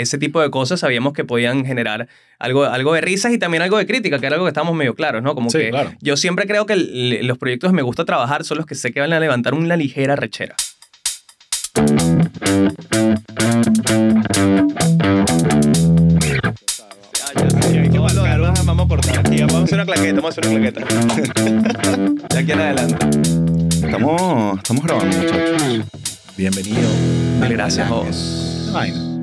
ese tipo de cosas sabíamos que podían generar algo, algo de risas y también algo de crítica, que era algo que estábamos medio claros, ¿no? Como Sí, que claro. yo siempre creo que el- los proyectos que me gusta trabajar son los que sé que van a levantar una ligera rechera. Vamos a cortar aquí, vamos a hacer una claqueta, vamos a hacer una claqueta. De aquí en adelante. Estamos, estamos grabando, muchachos. Bienvenido. Mil gracias, vos.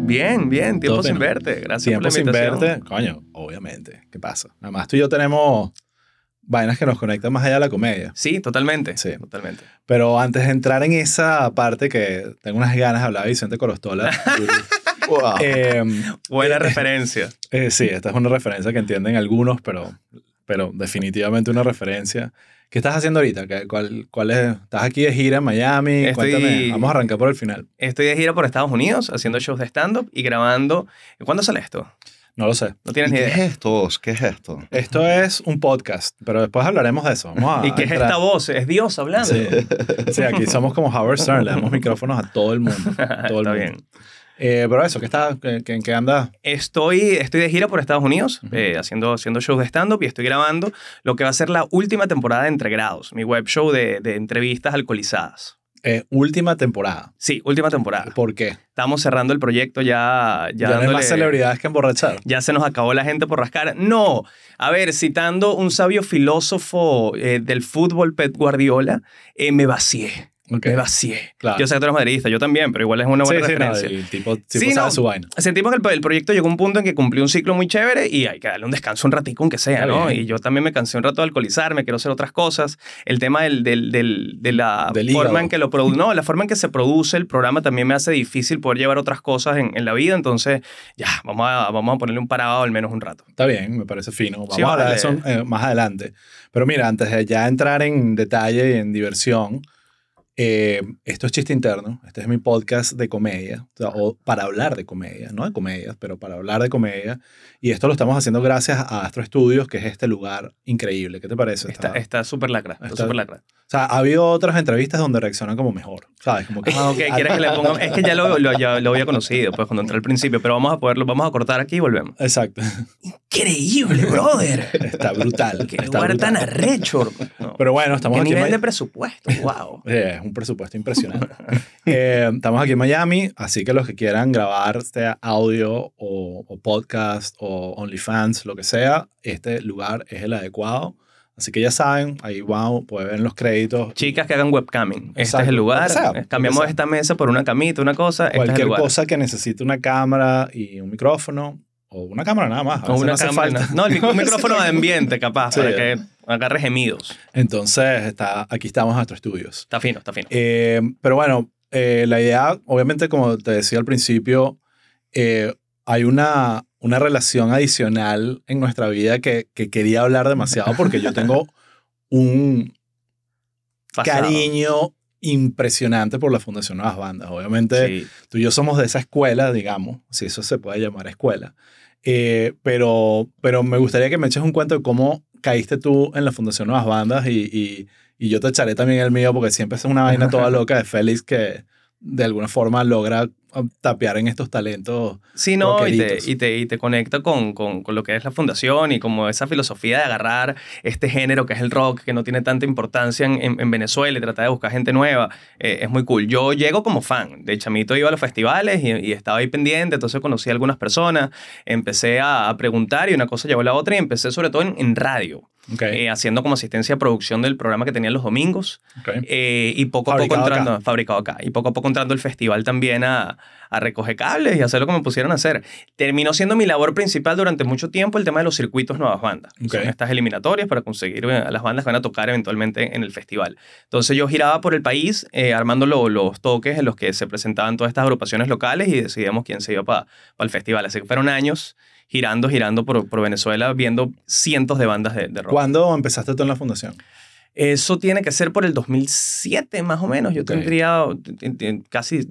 Bien, bien, tiempo Todo sin bien. verte. Gracias Tiempo por la sin invitación. verte. Coño, obviamente. ¿Qué pasa? Nada más tú y yo tenemos vainas que nos conectan más allá de la comedia. Sí, totalmente. Sí. Totalmente. Pero antes de entrar en esa parte que tengo unas ganas de hablar de Vicente Corostola. Wow. eh, Buena Eh, referencia. eh, sí, esta es una referencia que entienden algunos, pero, pero definitivamente una referencia. ¿Qué estás haciendo ahorita? ¿Qué- cuál, cuál es? ¿Estás aquí de gira en Miami? Estoy- Cuéntame. Vamos a arrancar por el final. Estoy de gira por Estados Unidos haciendo shows de stand-up y grabando. ¿Cuándo sale esto? No lo sé. No ¿Y tienes ni ¿Qué es idea. esto? vos? ¿Qué es esto? Esto es un podcast, pero después hablaremos de eso. Vamos a ¿Y qué es entrar. esta voz? Es Dios hablando. Sí. Sí, aquí somos como Howard Stern, le damos micrófonos a todo el mundo. todo el Está mundo. bien. Eh, pero eso, ¿qué está, qué, qué- en qué anda? Estoy, estoy de gira por Estados Unidos, Ujú. eh, haciendo, haciendo shows de stand-up y estoy grabando lo que va a ser la última temporada de Entre Grados, mi web show de, de entrevistas alcoholizadas. Eh, última temporada. Sí, última temporada. ¿Por qué? Estamos cerrando el proyecto ya. Ya, Ya, no hay dándole- más celebridades que emborrachar. ya se nos acabó la gente por rascar. No, a ver, citando un sabio filósofo eh, del fútbol, Pep Guardiola, eh, me vacié. Ok. Me vacié. Claro. Yo sé que tú eres madridista, yo también, pero igual es una buena sí, sí, no, referencia. el tipo, tipo Sí, sabe no. su vaina. Sentimos que el, el proyecto llegó a un punto en que cumplió un ciclo muy chévere y hay que darle un descanso un ratico, aunque sea, ¿no? Y yo también me cansé un rato de alcoholizarme, quiero hacer otras cosas. El tema del, del, del- de la Del forma hígado. en que lo produce, no, la forma en que se produce el programa también me hace difícil poder llevar otras cosas en, en la vida, entonces ya, vamos a, vamos a ponerle un parado al menos un rato. Está bien, me parece fino. Vamos Sí, a hablar de eso eh, más adelante. Pero mira, antes de ya entrar en detalle y en diversión, eh, esto es chiste interno. Este es mi podcast de comedia, o, sea, o para hablar de comedia, no de comedias, pero para hablar de comedia. Y esto lo estamos haciendo gracias a Astro Studios, que es este lugar increíble. ¿Qué te parece? Está súper lacra, está- súper lacra. O sea, ha habido otras entrevistas donde reaccionan como mejor, ¿sabes? Como que, Ah, ok, quieres que le ponga. Es que ya lo, lo, ya lo había conocido, pues cuando entré al principio, pero vamos a poderlo, vamos a cortar aquí y volvemos. Exacto. Increíble, brother. Está brutal. Qué está lugar brutal. tan arrecho. No. Pero bueno, estamos ¿Qué aquí en nivel Miami. de presupuesto? Wow. Eh, es un presupuesto impresionante. Eh, estamos aquí en Miami, así que los que quieran grabar, sea audio o, o podcast o OnlyFans, lo que sea, este lugar es el adecuado. Así que ya saben, ahí wow, pueden ver los créditos. Chicas que hagan webcamming. Este Exacto. es el lugar. Sea, Cambiamos esta mesa por una camita, una cosa. Este es el Cualquier lugar. cosa que necesite una cámara y un micrófono, o una cámara nada más. a O una no cámara. falta. No, el un micrófono de ambiente, capaz, Sí. para que agarre gemidos. Entonces, está, aquí estamos en nuestros estudios. Está fino, está fino. Eh, pero bueno, eh, la idea, obviamente, como te decía al principio, eh, hay una, una relación adicional en nuestra vida que, que quería hablar demasiado porque yo tengo un Pasado. cariño impresionante por la Fundación Nuevas Bandas. Obviamente, Sí. tú y yo somos de esa escuela, digamos, si eso se puede llamar escuela. Eh, pero, pero me gustaría que me eches un cuento de cómo caíste tú en la Fundación Nuevas Bandas y, y, y yo te echaré también el mío porque siempre es una vaina toda loca de Félix que de alguna forma logra tapear en estos talentos. Sí, no, y te, y, te, y te conecta con, con, con lo que es la fundación y como esa filosofía de agarrar este género que es el rock, que no tiene tanta importancia en, en- en Venezuela y tratar de buscar gente nueva. eh, es muy cool. Yo llego como fan. De chamito iba a los festivales y, y estaba ahí pendiente, entonces conocí a algunas personas, empecé a, a preguntar y una cosa llevó a la otra y empecé sobre todo en, en radio, Ok, eh, haciendo como asistencia a producción del programa que tenía los domingos. ok. Eh, y poco a Fabricado poco entrando, acá. fabricado acá, y poco a poco entrando el festival también a, a recoger cables y hacer lo que me pusieron a hacer. Terminó siendo mi labor principal durante mucho tiempo el tema de los circuitos nuevas bandas. Ok. Son estas eliminatorias para conseguir eh, a las bandas que van a tocar eventualmente en el festival. Entonces yo giraba por el país eh, armando lo- los toques en los que se presentaban todas estas agrupaciones locales y decidíamos quién se iba para el festival. Así que fueron años girando, girando por, por Venezuela, viendo cientos de bandas de, de rock. ¿Cuándo empezaste tú en la fundación? Eso tiene que ser por el 2007 más o menos. Yo Ok. tendría casi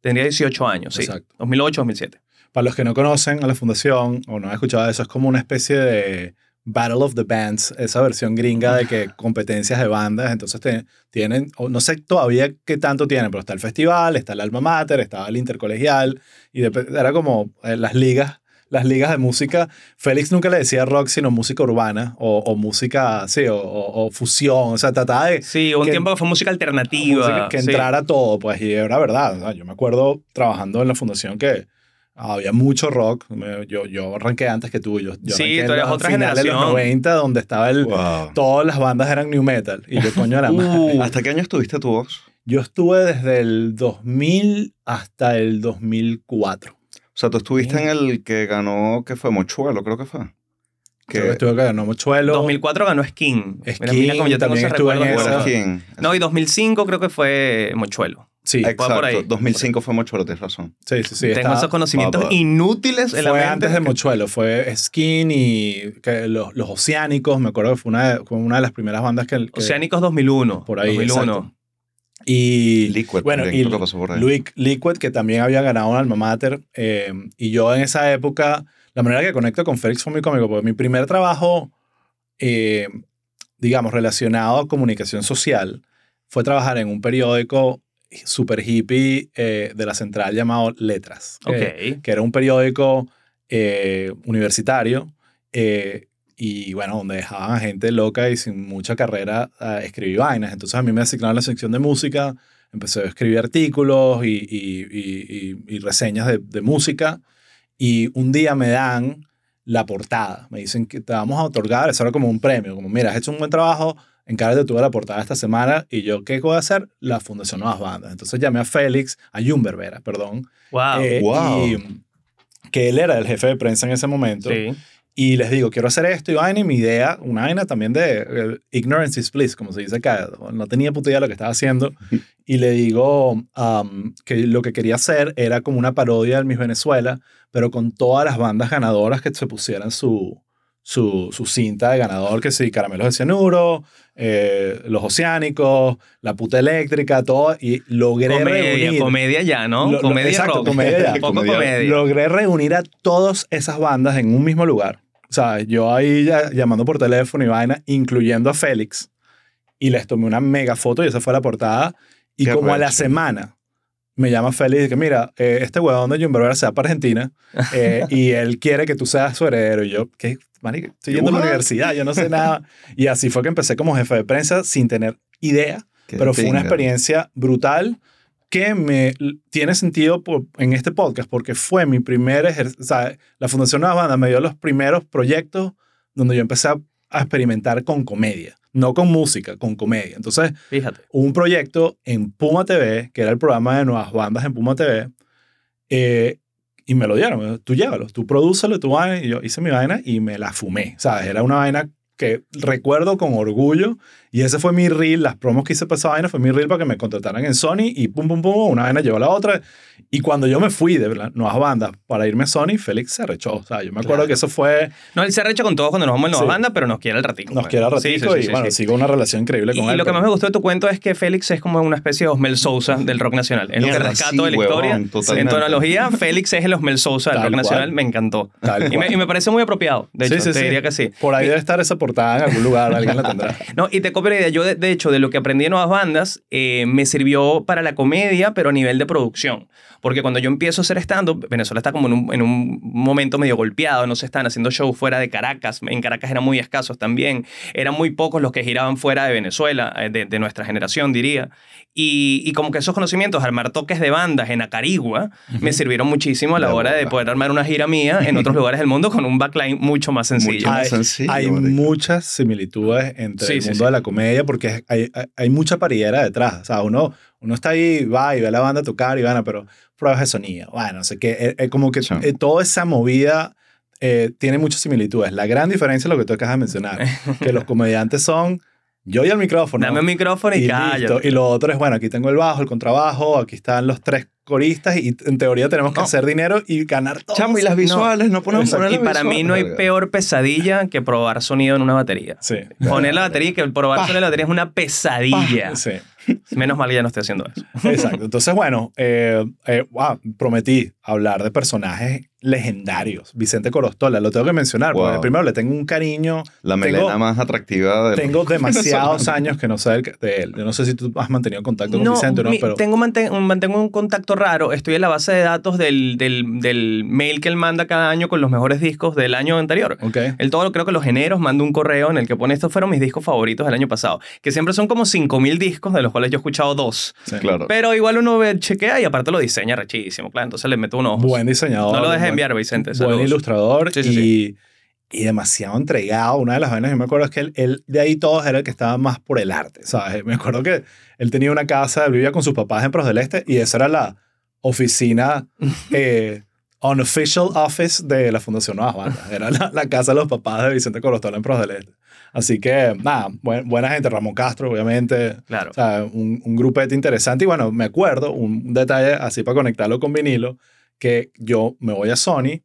tendría 18 años, sí. Exacto. 2008, 2007. Para los que no conocen a la fundación o no han escuchado de eso, es como una especie de Battle of the Bands, esa versión gringa de que competencias de bandas, entonces te- tienen, no sé todavía qué tanto tienen, pero está el festival, está el alma mater, estaba el intercolegial, y dep- era como eh, las ligas, las ligas de música. Félix nunca le decía rock, sino música urbana, o, o música, sí, o, o- o fusión, o sea, trataba de Sí, un que- tiempo que fue música alternativa. música que sí. entrara todo, pues, y era verdad. yo me acuerdo trabajando en la fundación que había mucho rock. Yo, yo arranqué antes que tú. Yo, yo Sí, tú eres otra finales de los generación. 90, donde estaba el... Wow. Todas las bandas eran new metal. Y yo, coño, la madre. Uh, ¿Hasta qué año estuviste tú vos? Yo estuve desde el 2000 hasta el 2004. O sea, tú estuviste en el que ganó, que fue Mochuelo, creo que fue. Que Que estuve acá, no Mochuelo. 2004 ganó Skin. Mira, Skin, mira cómo yo tengo también esos estuve en recuerdos esa. ¿Cuál buenos. es quién? No, y 2005 creo que fue Mochuelo. Sí, por ahí. Exacto, 2005 fue Mochuelo, tienes razón. sí, sí. sí Tengo estaba- esos conocimientos Papá. inútiles en la Fue mente. antes de Mochuelo, fue Skin y que los, los Oceánicos, me acuerdo que fue una de, fue una de las primeras bandas que... que- Oceánicos 2001. Por ahí, 2001. exacto. Y Liquid, bueno, y ahí. Liquid, que también había ganado un alma mater. eh, y yo en esa época, la manera que conecto con Félix fue muy cómico, porque mi primer trabajo, eh, digamos, relacionado a comunicación social, fue trabajar en un periódico super hippie eh, de la central llamado Letras. que- Ok. que era un periódico eh, universitario eh, y bueno, donde dejaban a gente loca y sin mucha carrera a escribir vainas. Entonces a mí me asignaron la sección de música, empecé a escribir artículos y, y- y- y- y reseñas de, de música y un día me dan la portada. Me dicen que te vamos a otorgar, eso era como un premio, como mira, has hecho un buen trabajo, encárgate tú de la portada esta semana y yo, ¿qué voy a hacer? La Fundación Nuevas Bandas. Entonces llamé a Félix, a Jumber Vera, perdón, Wow. eh, wow. y que él era el jefe de prensa en ese momento. sí. Y les digo, quiero hacer esto y vaina. Y mi idea, una vaina también de eh, ignorance is bliss, como se dice acá. No tenía puta idea de lo que estaba haciendo. Y le digo um, que lo que quería hacer era como una parodia del Miss Venezuela, pero con todas las bandas ganadoras que se pusieran su, su, su cinta de ganador, que sí, Caramelos de Cianuro, eh, Los Oceánicos, La Puta Eléctrica, todo. Y logré Comedia, reunir... comedia ya, ¿no? Lo- lo- comedia exacto, rock. comedia ya. Poco comedia. logré reunir a todas esas bandas en un mismo lugar. O sea, yo ahí ya llamando por teléfono y vaina, incluyendo a Félix, y les tomé una mega foto y esa fue la portada. Y Qué como a la semana me llama Félix y dice, mira, eh, este huevón de Jumbo Rivera se va para Argentina eh, y él quiere que tú seas su heredero. Y yo, ¿qué? Marica, estoy yendo a la universidad, yo no sé nada. Y así fue que empecé como jefe de prensa sin tener idea Qué pero fue una experiencia brutal que me tiene sentido por- en este podcast porque fue mi primer ejercicio, sea, la Fundación Nuevas Bandas me dio los primeros proyectos donde yo empecé a, a experimentar con comedia, no con música, con comedia. Entonces, Fíjate. un proyecto en Puma TV, que era el programa de Nuevas Bandas en Puma TV, eh, y me lo dieron. Tú llévalo, tú prodúcelo, tu vaina. Y yo hice mi vaina y me la fumé. ¿Sabes? Era una vaina que recuerdo con orgullo. Y ese fue mi reel. Las promos que hice para esa vaina fue mi reel para que me contrataran en Sony. Y pum, pum, pum, una vaina llevó a la otra. Y cuando yo me fui de nuevas bandas para irme a Sony, Félix se arrechó. O sea, yo me acuerdo Claro. que eso fue. No, él se arrecha con todos cuando nos vamos en nueva Sí. banda, pero nos quiere al ratico. Nos pues. quiera ratico. Sí, y sí, bueno, sí. sigo una relación increíble con Y él. lo que pero- más me gustó de tu cuento es que Félix es como una especie de Osmel Sousa del rock nacional. Es lo que rescato sí, de la huevón, historia. En totalmente. tu analogía, Félix es el Osmel Sousa del Tal rock cual. nacional. Me encantó. Y me, y parece muy apropiado. De hecho, Sí, sí, te sí. diría que sí. Por ahí debe estar esa portada en algún lugar, alguien la tendrá. No, y te copio la idea. Yo, de, de hecho, de lo que aprendí en nuevas bandas, eh, me sirvió para la comedia, pero a nivel de producción. Porque cuando yo empiezo a hacer stand-up, Venezuela está como en un, en un momento medio golpeado, no se están haciendo shows fuera de Caracas. En Caracas eran muy escasos también. Eran muy pocos los que giraban fuera de Venezuela, eh, de, de nuestra generación, diría. Y, y como que esos conocimientos, armar toques de bandas en Acarigua, me sirvieron muchísimo a la De hora de bola. poder armar una gira mía en otros lugares del mundo con un backline mucho más sencillo. Mucho más hay, sencillo, hay marico. muchas similitudes entre Sí, el sí, mundo sí. de la comedia porque hay, hay, hay mucha paridera detrás. O sea, uno, uno está ahí, va y ve a la banda tocar y van, pero pruebas de sonido. Bueno, no sé qué. eh, eh, como que Sí. eh, toda esa movida eh, tiene muchas similitudes. La gran diferencia es lo que tú acabas de mencionar, que los comediantes son yo y el micrófono. Dame un micrófono y, y listo. Y lo otro es, bueno, aquí tengo el bajo, el contrabajo, aquí están los tres coristas y en teoría tenemos que No. hacer dinero y ganar todo. Chamo, y las visuales, no, Exacto. poner Y para mí no hay visuales. peor pesadilla que probar sonido en una batería. Sí. Poner la batería que probar sonido en la batería es una pesadilla. Sí. Menos mal que ya no estoy haciendo eso. Exacto. Entonces, bueno, eh, eh, wow, prometí hablar de personajes legendarios. Vicente Corostola, lo tengo que mencionar, porque Wow. primero le tengo un cariño. La Tengo- melena más atractiva de Tengo demasiados años que no sé de él. Yo no sé si tú has mantenido contacto con Vicente o no, mi- pero tengo, mantengo un contacto raro. Estoy en la base de datos del, del, del mail que él manda cada año con los mejores discos del año anterior. Ok. Él todo, creo que los eneros manda un correo en el que pone estos fueron mis discos favoritos del año pasado. Que siempre son como 5.000 discos, de los cuales yo he escuchado dos. Sí. Claro. Pero igual uno ve, chequea y aparte lo diseña rechísimo, claro. Entonces le meto un ojo. Buen diseñador. No lo dejes buen- enviar, Vicente. Buen saludos. ilustrador Sí, sí, y, y demasiado entregado. Una de las vainas que me acuerdo es que él, él de ahí todos era el que estaba más por el arte, ¿sabes? Me acuerdo que él tenía una casa, vivía con sus papás en Pros del Este y esa era la oficina eh, unofficial office de la Fundación Nuevas Bandas. Era la, la casa de los papás de Vicente Corostola en Pros del Este. Así que, nada, buen- buena gente. Ramón Castro, obviamente. Claro. O sea, un, un grupete interesante. Y bueno, me acuerdo, un detalle así para conectarlo con vinilo, que yo me voy a Sony,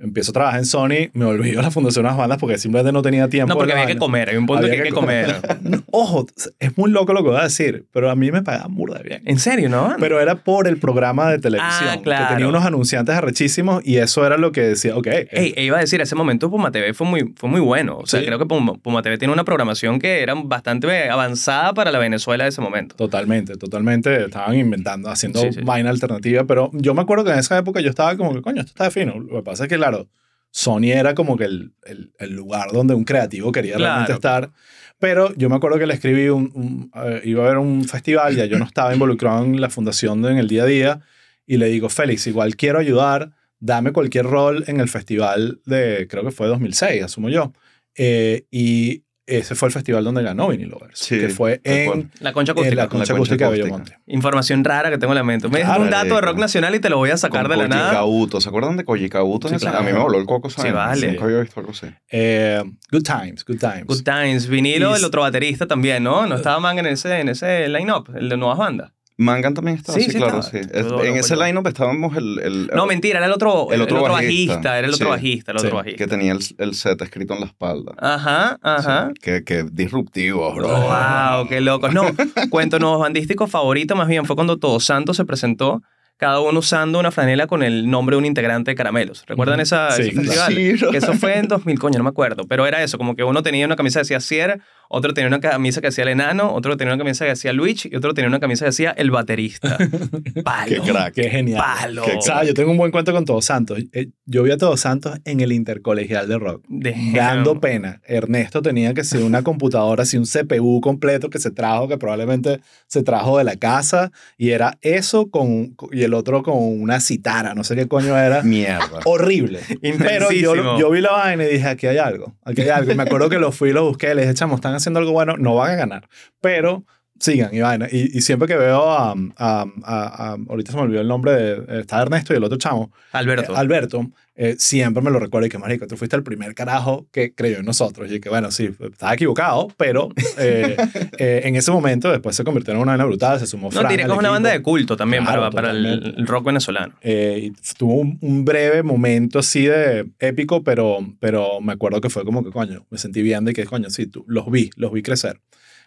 empiezo a trabajar en Sony, me olvido de la Fundación de las Bandas porque simplemente no tenía tiempo. No, porque había que comer. Hay un punto Había que hay que comer. Ojo, es muy loco lo que voy a decir, pero a mí me pagaban burda bien. ¿En serio, no? Pero era por el programa de televisión, Ah, claro. que tenía unos anunciantes arrechísimos y eso era lo que decía, ok, Ey, e iba a decir, ese momento Puma TV fue muy, fue muy bueno. O sea, Sí. creo que Puma, Puma TV tiene una programación que era bastante avanzada para la Venezuela de ese momento. Totalmente, totalmente. Estaban inventando, haciendo Sí, sí. vaina alternativa, pero yo me acuerdo que en esa época yo estaba como que, coño, esto está fino. Lo que pasa es que, claro, Sony era como que el, el, el lugar donde un creativo quería realmente estar. Pero yo me acuerdo que le escribí, un, un, eh, iba a haber un festival, ya yo no estaba involucrado en la fundación de- en el día a día, y le digo, Félix, igual quiero ayudar, dame cualquier rol en el festival de, creo que fue 2006, asumo yo. Eh, y ese fue el festival donde ganó Vinyl Lovers, Sí, que fue en. La concha en acústica. la concha concha acústica de acústica. Bellomonte. Información rara que tengo en la mente. Me Claro, un dato de marico. rock nacional y te lo voy a sacar de la nada. Kauto. ¿Se acuerdan de Koji Kauto? Sí, claro. A mí me voló el coco, ¿sabes? Sí, vale. Nunca había visto algo así. Eh, good times, good times. Good Times, vinilo, Y- el otro baterista también, ¿no? No estaba Manga en ese, en ese line-up, el de nuevas bandas. Mangan también estaba, Sí, sí, sí claro, estaba. sí. Todo en ese line-up estábamos el... el No, mentira, era el otro, El otro bajista. bajista, Era el otro sí. bajista, el otro bajista. que tenía el, el set escrito en la espalda. Ajá, ajá. Que, que disruptivo, bro. Wow, qué loco. No, cuento nuevos bandísticos favorito más bien fue cuando Todos Santos se presentó, cada uno usando una franela con el nombre de un integrante de Caramelos. ¿Recuerdan esa, Sí, ese festival? Sí, bro. Que eso fue en 2000, coño, no me acuerdo. Pero era eso, como que uno tenía una camisa que decía Cier, otro tenía una camisa que decía El Enano, otro tenía una camisa que decía Luigi y otro tenía una camisa que decía El Baterista. Palo. Qué crack. Qué genial. Palo. Qué O sea, yo tengo un buen cuento con Todos Santos. Eh, Yo vi a Todos Santos en el intercolegial de rock. Damn. Dando pena. Ernesto tenía que ser una computadora, así un CPU completo que se trajo, que probablemente se trajo de la casa. Y era eso con, y el otro con una citara, no sé qué coño era. Mierda. Horrible. Pero yo, yo vi la vaina y dije, aquí hay algo, aquí hay algo. Y me acuerdo que lo fui y lo busqué, le dije, chamo, están haciendo algo bueno, no van a ganar, pero sigan y vaina. Y, y siempre que veo a, a- a- a- ahorita se me olvidó el nombre, de, está Ernesto y el otro chamo, Alberto. eh, Alberto, eh, siempre me lo recuerdo y que, marico, tú fuiste el primer carajo que creyó en nosotros. Y que, bueno, sí, estaba equivocado, pero eh, en ese momento después se convirtió en una vaina brutal, se sumó no, Fran al que es una banda de culto también Claro, para, para el, rock venezolano. Y tuvo un, un breve momento así de épico, pero, pero me acuerdo que fue como que, coño, me sentí bien de que, coño, sí, tú, los vi, los vi crecer.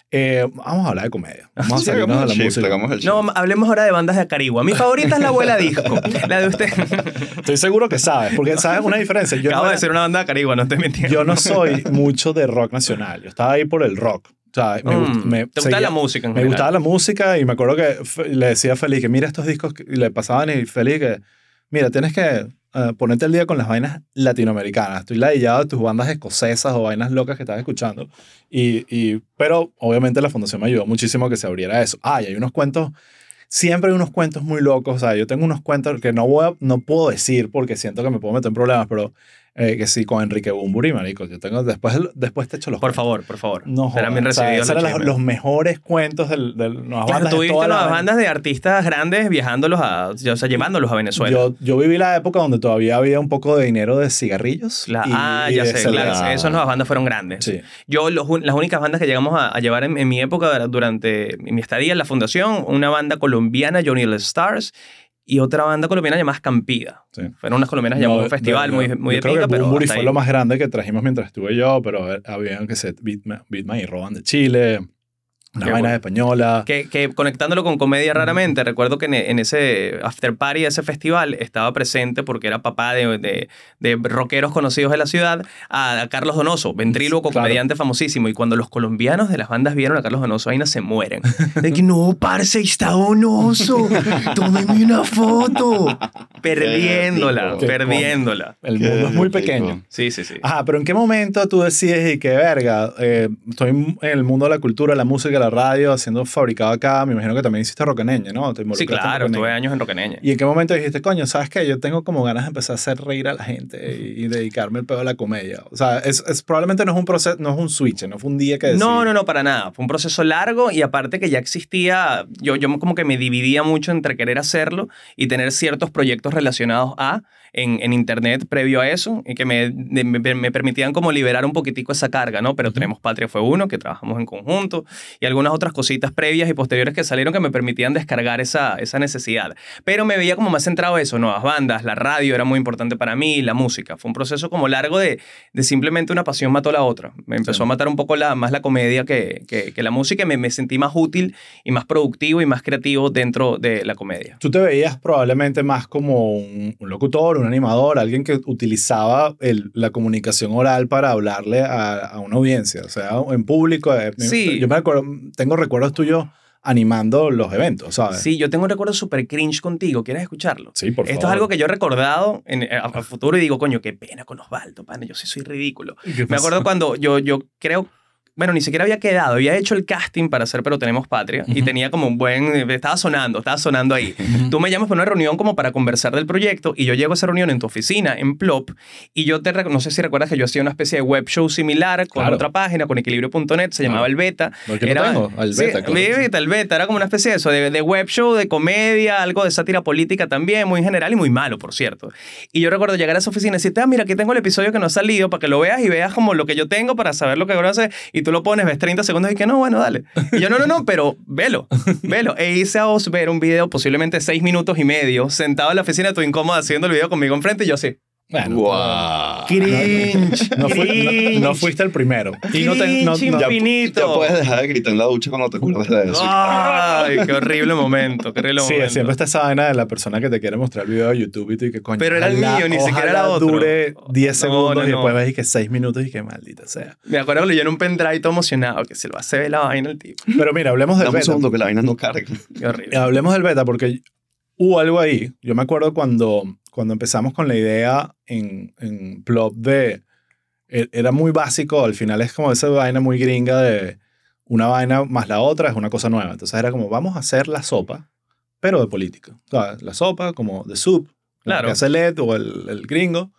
Eh, vamos a hablar de comedia. Vamos a Sí, salirnos de la shift, música. No, hablemos ahora de bandas de Acarigua. Mi favorita es la abuela disco. La de usted. Estoy seguro que sabes, porque sabes una diferencia. Yo Acabo no, de ser una banda de Acarigua, no te mintiendo. yo no soy mucho de rock nacional. Yo estaba ahí por el rock. O sea, me, gust- Mm, me ¿Te gusta seguía- la música en Me general? gustaba la música y me acuerdo que le decía a Feliz que mira estos discos que- y le pasaban y Feliz que mira, tienes que eh, ponerte al día con las vainas latinoamericanas. Estoy ladillado de tus bandas escocesas o vainas locas que estás escuchando. Y, y, pero obviamente la fundación me ayudó muchísimo a que se abriera eso. Ah, y hay unos cuentos, siempre hay unos cuentos muy locos. O sea, yo tengo unos cuentos que no, voy a- no puedo decir porque siento que me puedo meter en problemas, pero eh, que sí, con Enrique Bumburi, marico. Yo tengo, después, después te echo los Por cuentos. favor, por favor. No Serán bien recibidos esos los mejores cuentos del, del nuevas Claro, bandas la las bandas de artistas grandes viajándolos a, o sea, llevándolos a Venezuela. Yo, yo viví la época donde todavía había un poco de dinero de cigarrillos. La- y- ah, y ya sé, claro. Esas nuevas bandas fueron grandes. Sí. Yo, los las únicas bandas que llegamos a, a llevar en, en mi época, durante mi estadía en la fundación, una banda colombiana, Johnny All Stars, y otra banda colombiana llamada Escampida. Sí. Fueron unas colombianas llamado un festival muy, muy yo de creo que pero Bumburi hasta fue ahí. lo más grande que trajimos mientras estuve yo, pero eh, habían que ser Beatman, Beatman y Roban de Chile, una Qué vaina bueno. española. Que, que conectándolo con comedia raramente, recuerdo que en, en ese after party de ese festival estaba presente porque era papá de, de, de rockeros conocidos de la ciudad, a, a Carlos Donoso, ventríloco, Claro. comediante famosísimo. Y cuando los colombianos de las bandas vieron a Carlos Donoso, ahí no se mueren. De que no, parce, está Donoso, tómeme una foto. Perdiéndola, Qué perdiéndola. El Qué mundo es muy pequeño. Sí, sí, sí. Ajá, pero ¿en qué momento tú decides y que, verga, eh, estoy en el mundo de la cultura, la música, la radio, haciendo fabricado acá? Me imagino que también hiciste rocaneña, ¿no? Te Sí, claro, Rocaneña. estuve años en Roqueneña. ¿Y en qué momento dijiste, coño, sabes qué? Yo tengo como ganas de empezar a hacer reír a la gente y, y dedicarme el pedo a la comedia. O sea, es, es- probablemente no es un proceso, no es un switch, no fue un día que decidí. No, no, no, para nada. Fue un proceso largo y aparte que ya existía, yo, yo como que me dividía mucho entre querer hacerlo y tener ciertos proyectos relacionados a en, en internet previo a eso y que me, me, me permitían como liberar un poquitico esa carga, ¿no? Pero tenemos Patria fue uno, que trabajamos en conjunto y algunas otras cositas previas y posteriores que salieron que me permitían descargar esa, esa necesidad. Pero me veía como más centrado en eso, nuevas bandas, la radio era muy importante para mí, la música. Fue un proceso como largo de, de simplemente una pasión mató la otra. Me empezó Sí. a matar un poco la, más la comedia que, que, que la música y me, me sentí más útil y más productivo y más creativo dentro de la comedia. Tú te veías probablemente más como un, un locutor, un animador, alguien que utilizaba el- la comunicación oral para hablarle a, a una audiencia, o sea, en público. eh, Sí. Yo me acuerdo, tengo recuerdos tuyos animando los eventos, ¿sabes? Sí, yo tengo un recuerdo súper cringe contigo. ¿Quieres escucharlo? Sí, por Esto es favor. algo que yo he recordado en, a, a futuro y digo, coño, qué pena con Osvaldo, pana, yo sí soy ridículo. ¿Qué Me acuerdo cuando yo, yo creo, bueno, ni siquiera había quedado, había hecho el casting para hacer Pero Tenemos Patria y tenía como un buen, estaba sonando, estaba sonando ahí. Tú me llamas para una reunión como para conversar del proyecto y yo llego a esa reunión en tu oficina, en Plop, y yo te, no sé si recuerdas que yo hacía una especie de web show similar con Claro. otra página, con equilibrio.net, se llamaba. El Beta. Tengo, al Sí, beta, claro. beta, el beta, era como una especie de eso, de, de web show, de comedia, algo de sátira política también, muy general y muy malo, por cierto. Y yo recuerdo llegar a esa oficina y decirte, ah, mira, aquí tengo el episodio que no ha salido para que lo veas y veas como lo que yo tengo para saber lo que ahora hacer. Y tú lo pones, ves 30 segundos y que no, bueno, dale. Y yo, no, no, no, pero velo, velo. E hice a vos ver un video, posiblemente 6 minutos y medio, sentado en la oficina, tú incómodo haciendo el video conmigo enfrente y yo así. Bueno, Guau. Cringe. no, fui- cringe, no- no fuiste el primero. Y no te, no- no- Ya, infinito. ya puedes dejar de gritar en la ducha cuando te acuerdas de eso. Ay, qué horrible momento, qué horrible Sí, momento. siempre está esa vaina de la persona que te quiere mostrar el video de YouTube y tú y que coño. Pero era el ojalá- mío, ni siquiera era otro. dure 10 No, segundos no, y después no. ves y que 6 minutos y que maldita sea. Me acuerdo que lo llené un pendrive todo emocionado, que se lo hace ver la vaina el tipo. Pero mira, hablemos del Dame un beta. segundo que la vaina no carga. Qué horrible. Hablemos del beta porque hubo algo ahí. Yo me acuerdo cuando, cuando empezamos con la idea en, en Plop de... e- Era muy básico, al final es como esa vaina muy gringa de una vaina más la otra es una cosa nueva. Entonces era como, vamos a hacer la sopa, pero de política. O sea, la sopa como de soup, Claro. que hace Led o el, el gringo,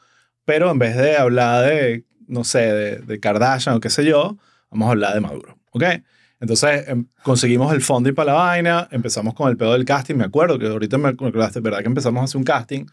pero en vez de hablar de, no sé, de, de Kardashian o qué sé yo, vamos a hablar de Maduro. ¿Ok? Entonces em, conseguimos el funding para la vaina, empezamos con el pedo del casting, me acuerdo que ahorita me acordaste, ¿verdad? Que empezamos a hacer un casting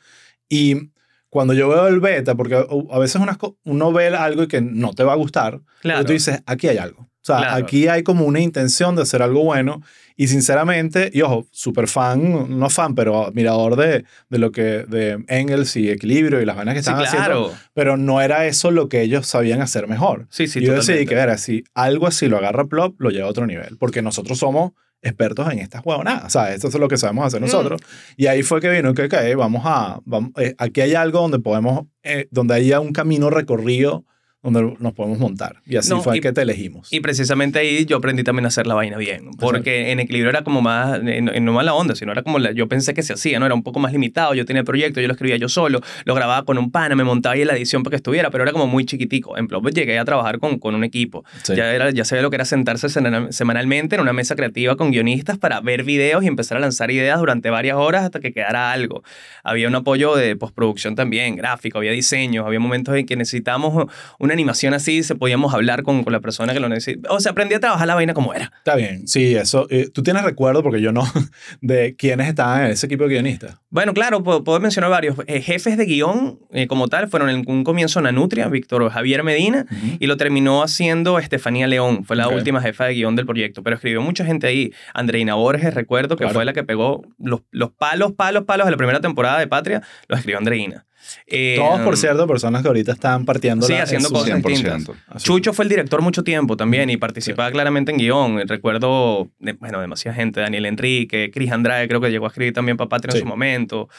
y cuando yo veo el beta, porque a a veces unas uno ve algo y que no te va a gustar, Claro. pero tú dices, aquí hay algo. O sea, Claro. aquí hay como una intención de hacer algo bueno y sinceramente, y ojo, súper fan, no fan, pero admirador de, de lo que, de Engels y Equilibrio y las vainas que Sí, estaban haciendo, claro. pero no era eso lo que ellos sabían hacer mejor. Sí, sí, y yo decidí totalmente. que, ver, si algo así lo agarra Plop, lo lleva a otro nivel, porque nosotros somos expertos en estas huevonadas, ¿sabes? Esto es lo que sabemos hacer Mm. nosotros. Y ahí fue que vino que, ok, vamos a, vamos, eh, aquí hay algo donde podemos, eh, donde haya un camino recorrido donde nos podemos montar. Y así No, fue y- que te elegimos. Y precisamente ahí yo aprendí también a hacer la vaina bien. Porque en equilibrio era como más, no no más la onda, sino era como la- yo pensé que se hacía, ¿no? Era un poco más limitado. Yo tenía el proyecto, yo lo escribía yo solo, lo grababa con un pana, me montaba ahí en la edición para que estuviera, pero era como muy chiquitico. En Plop llegué a trabajar con, con un equipo. Sí. Ya, era, ya sabía lo que era sentarse semana- semanalmente en una mesa creativa con guionistas para ver videos y empezar a lanzar ideas durante varias horas hasta que quedara algo. Había un apoyo de postproducción también, gráfico, había diseños, había momentos en que necesitábamos una animación así, se podíamos hablar con, con la persona que lo necesita. O sea, aprendí a trabajar la vaina como era. Está bien, sí, eso. eh, Tú tienes recuerdo, porque yo no, de quiénes estaban en ese equipo de guionistas. Bueno, claro, puedo, puedo mencionar varios. Eh, jefes de guion, eh, como tal, fueron en un comienzo Nanutria, Víctor Javier Medina, y lo terminó haciendo Estefanía León. Fue la Ok. última jefa de guion del proyecto. Pero escribió mucha gente ahí. Andreina Borges, recuerdo, que Claro. fue la que pegó los, los palos, palos, palos de la primera temporada de Patria, los escribió Andreina. Eh, Todos, por cierto, personas que ahorita están partiendo Sí, haciendo cosas 100%. distintas. Chucho fue el director mucho tiempo también y participaba claramente en guion. Recuerdo, bueno, demasiada gente, Daniel Enrique, Cris Andrade, creo que llegó a escribir también para Patria Sí. en su momento.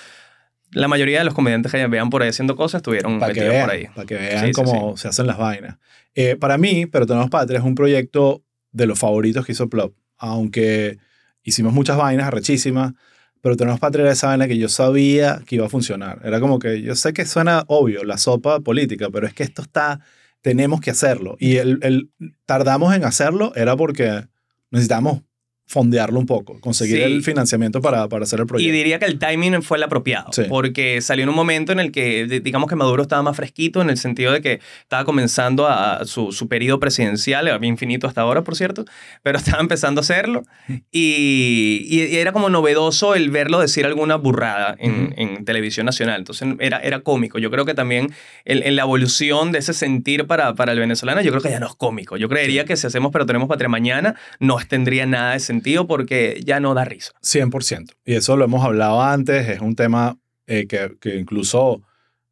La mayoría de los comediantes que vean por ahí haciendo cosas estuvieron para que metidos vean, por ahí. para que vean Sí, sí, cómo se hacen las vainas. Eh, para mí, Pero Tenemos Patria es un proyecto de los favoritos que hizo Plop. Aunque hicimos muchas vainas arrechísimas, Pero Tenemos Patria era esa vaina que yo sabía que iba a funcionar. Era como que yo sé que suena obvio, la sopa política, pero es que esto está, tenemos que hacerlo. Y el, el tardamos en hacerlo era porque necesitamos fondearlo un poco, conseguir Sí. el financiamiento para, para hacer el Y proyecto. diría que el timing fue el apropiado, Sí. porque salió en un momento en el que, digamos que Maduro estaba más fresquito, en el sentido de que estaba comenzando a, su, su periodo presidencial, había infinito hasta ahora, por cierto, pero estaba empezando a hacerlo, y, y- y era como novedoso el verlo decir alguna burrada en, en televisión nacional, entonces era, era cómico. Yo creo que también en, en la evolución de ese sentir para, para el venezolano, yo creo que ya no es cómico. Yo creería que si hacemos pero tenemos patria mañana, no tendría nada de sentido porque ya no da risa. 100%. Y eso lo hemos hablado antes, es un tema eh, que, que incluso,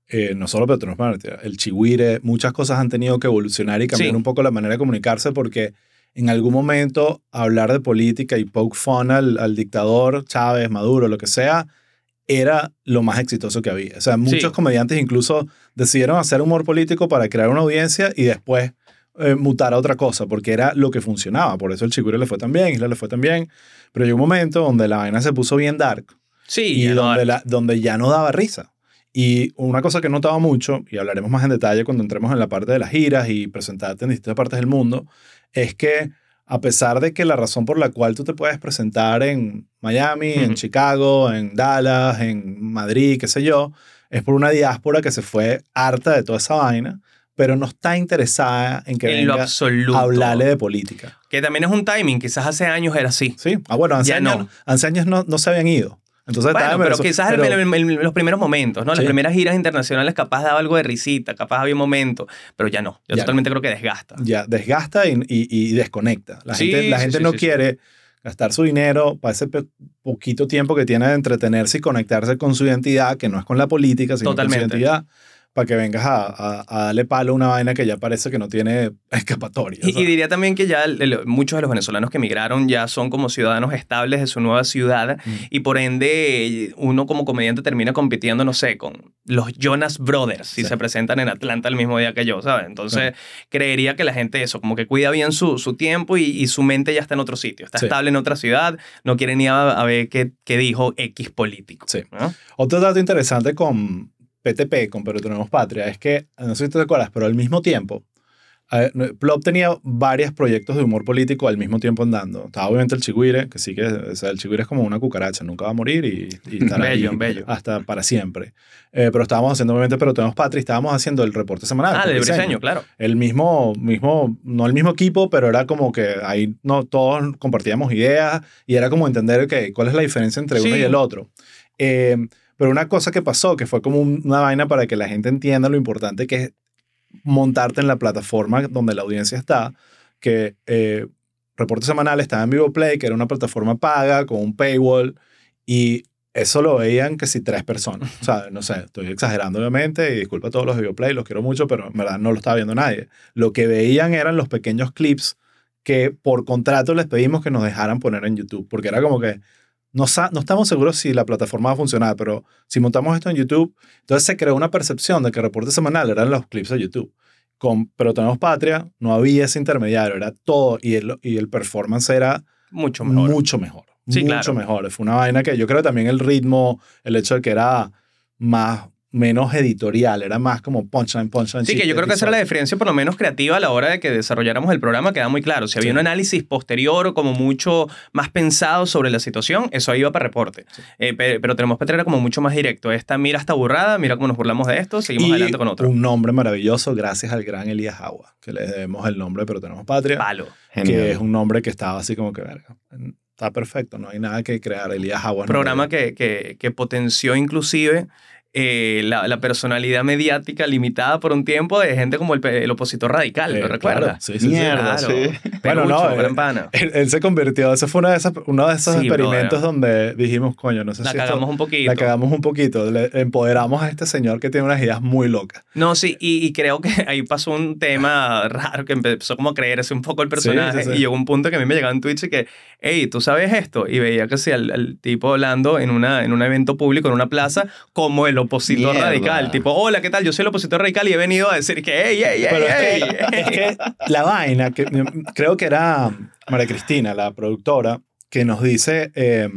eh, no solo Petro Patria, el chihuire, muchas cosas han tenido que evolucionar y cambiar Sí. un poco la manera de comunicarse porque en algún momento hablar de política y poke fun al, al dictador, Chávez, Maduro, lo que sea, era lo más exitoso que había. O sea, muchos Sí. comediantes incluso decidieron hacer humor político para crear una audiencia y después eh, mutar a otra cosa, porque era lo que funcionaba. Por eso el Chigüire le fue tan bien, Isla le fue tan bien. Pero llegó un momento donde la vaina se puso bien dark Sí, y donde, la- donde ya no daba risa. Y una cosa que he notado mucho, y hablaremos más en detalle cuando entremos en la parte de las giras y presentarte en distintas partes del mundo, es que a pesar de que la razón por la cual tú te puedes presentar en Miami, en. Chicago, en Dallas, en Madrid, qué sé yo, es por una diáspora que se fue harta de toda esa vaina, pero no está interesada en que en lo venga absoluto. a hablarle de política. Que también es un timing, quizás hace años era así. Sí, ah, bueno, hace Ya años, no. hace años no, no se habían ido. Entonces, Bueno, en pero quizás pero- el- el- los primeros momentos, ¿no? Las Sí. primeras giras internacionales capaz daba algo de risita, capaz había un momento, pero ya no. Ya totalmente creo que desgasta. ya desgasta y, y- y desconecta. La Sí, gente, la sí, gente no quiere gastar su dinero para ese poquito tiempo que tiene de entretenerse y conectarse con su identidad, que no es con la política, sino Totalmente. con su identidad, para que vengas a, a- a darle palo a una vaina que ya parece que no tiene escapatoria. Y, diría también que ya el- muchos de los venezolanos que emigraron ya son como ciudadanos estables de su nueva ciudad Mm. y por ende uno como comediante termina compitiendo, no sé, con los Jonas Brothers si Sí. se presentan en Atlanta el mismo día que yo, ¿sabes? Entonces creería que la gente eso, como que cuida bien su, su tiempo y, y su mente ya está en otro sitio, está Sí. estable en otra ciudad, no quiere ni a, a ver qué, qué dijo X político. Sí. ¿no? Otro dato interesante con PTP, con Pero Tenemos Patria, es que, no sé si te acuerdas, pero al mismo tiempo, eh, Plop tenía varios proyectos de humor político al mismo tiempo andando. Estaba obviamente el Chigüire, que sí que, o sea, el Chigüire es como una cucaracha, nunca va a morir y, y estará Bello, ahí bello. hasta para siempre. Eh, pero estábamos haciendo, obviamente, Pero Tenemos Patria y estábamos haciendo el reporte semanal. Ah, de Briseño. Briseño, claro. El mismo, mismo, no el mismo equipo, pero era como que ahí no todos compartíamos ideas y era como entender que cuál es la diferencia entre uno Sí. y el otro. Eh, pero una cosa que pasó, que fue como un- una vaina para que la gente entienda lo importante que es montarte en la plataforma donde la audiencia está, que eh, Reporte Semanal estaba en Vivo Play, que era una plataforma paga con un paywall, y eso lo veían que si tres personas. O sea, no sé, estoy exagerando obviamente, y disculpa a todos los Vivo Play, los quiero mucho, pero en verdad no lo estaba viendo nadie. Lo que veían eran los pequeños clips que por contrato les pedimos que nos dejaran poner en YouTube, porque era como que no, estamos seguros si la plataforma va a funcionar, pero si montamos esto en YouTube, entonces se creó una percepción de que reporte semanal eran los clips de YouTube. Con, pero tenemos Patria, no había ese intermediario, era todo, y el, y el performance era Mucho mejor. mucho mejor. Sí, mucho claro. mejor. Fue una vaina que yo creo también el ritmo, el hecho de que era más, menos editorial, era más como punchline, punchline. Sí, que yo creo que esa era la diferencia, por lo menos creativa, a la hora de que desarrolláramos el programa, queda muy claro. Si había Sí. un análisis posterior o como mucho más pensado sobre la situación, eso iba para reporte. Eh, pe- pero tenemos Petra era como mucho más directo. Esta mira esta burrada, mira cómo nos burlamos de esto, seguimos Y adelante con otro. un nombre maravilloso gracias al gran Elías Agua, que le debemos el nombre, pero tenemos patria. Palo. que es un nombre que estaba así como que, verga, está perfecto, no hay nada que crear. Elías Aguas. no programa que, que, que potenció inclusive eh, la, la personalidad mediática limitada por un tiempo de gente como el, el opositor radical, Eh, ¿lo claro, recuerdas? sí, sí, sí. Mierda, Claro. sí. Bueno, Perucho, no, gran eh, pana. Él, él se convirtió, ese fue una de esas, uno de esos Sí, experimentos brother. donde dijimos, coño, no sé La si esto- cagamos un poquito. la cagamos un poquito, le empoderamos a este señor que tiene unas ideas muy locas. No, sí, y, y creo que ahí pasó un tema raro que empezó como a creerse un poco el personaje sí, sí. y llegó un punto que a mí me llegaba en Twitch y que, hey, ¿tú sabes esto? Y veía que sí, al, al tipo hablando en, una, en un evento público, en una plaza, como el opositor Mierda. radical. Tipo, hola, ¿qué tal? Yo soy el opositor radical y he venido a decir que, hey, hey, hey, Pero es que, es que la vaina, que creo que era María Cristina, la productora, que nos dice eh,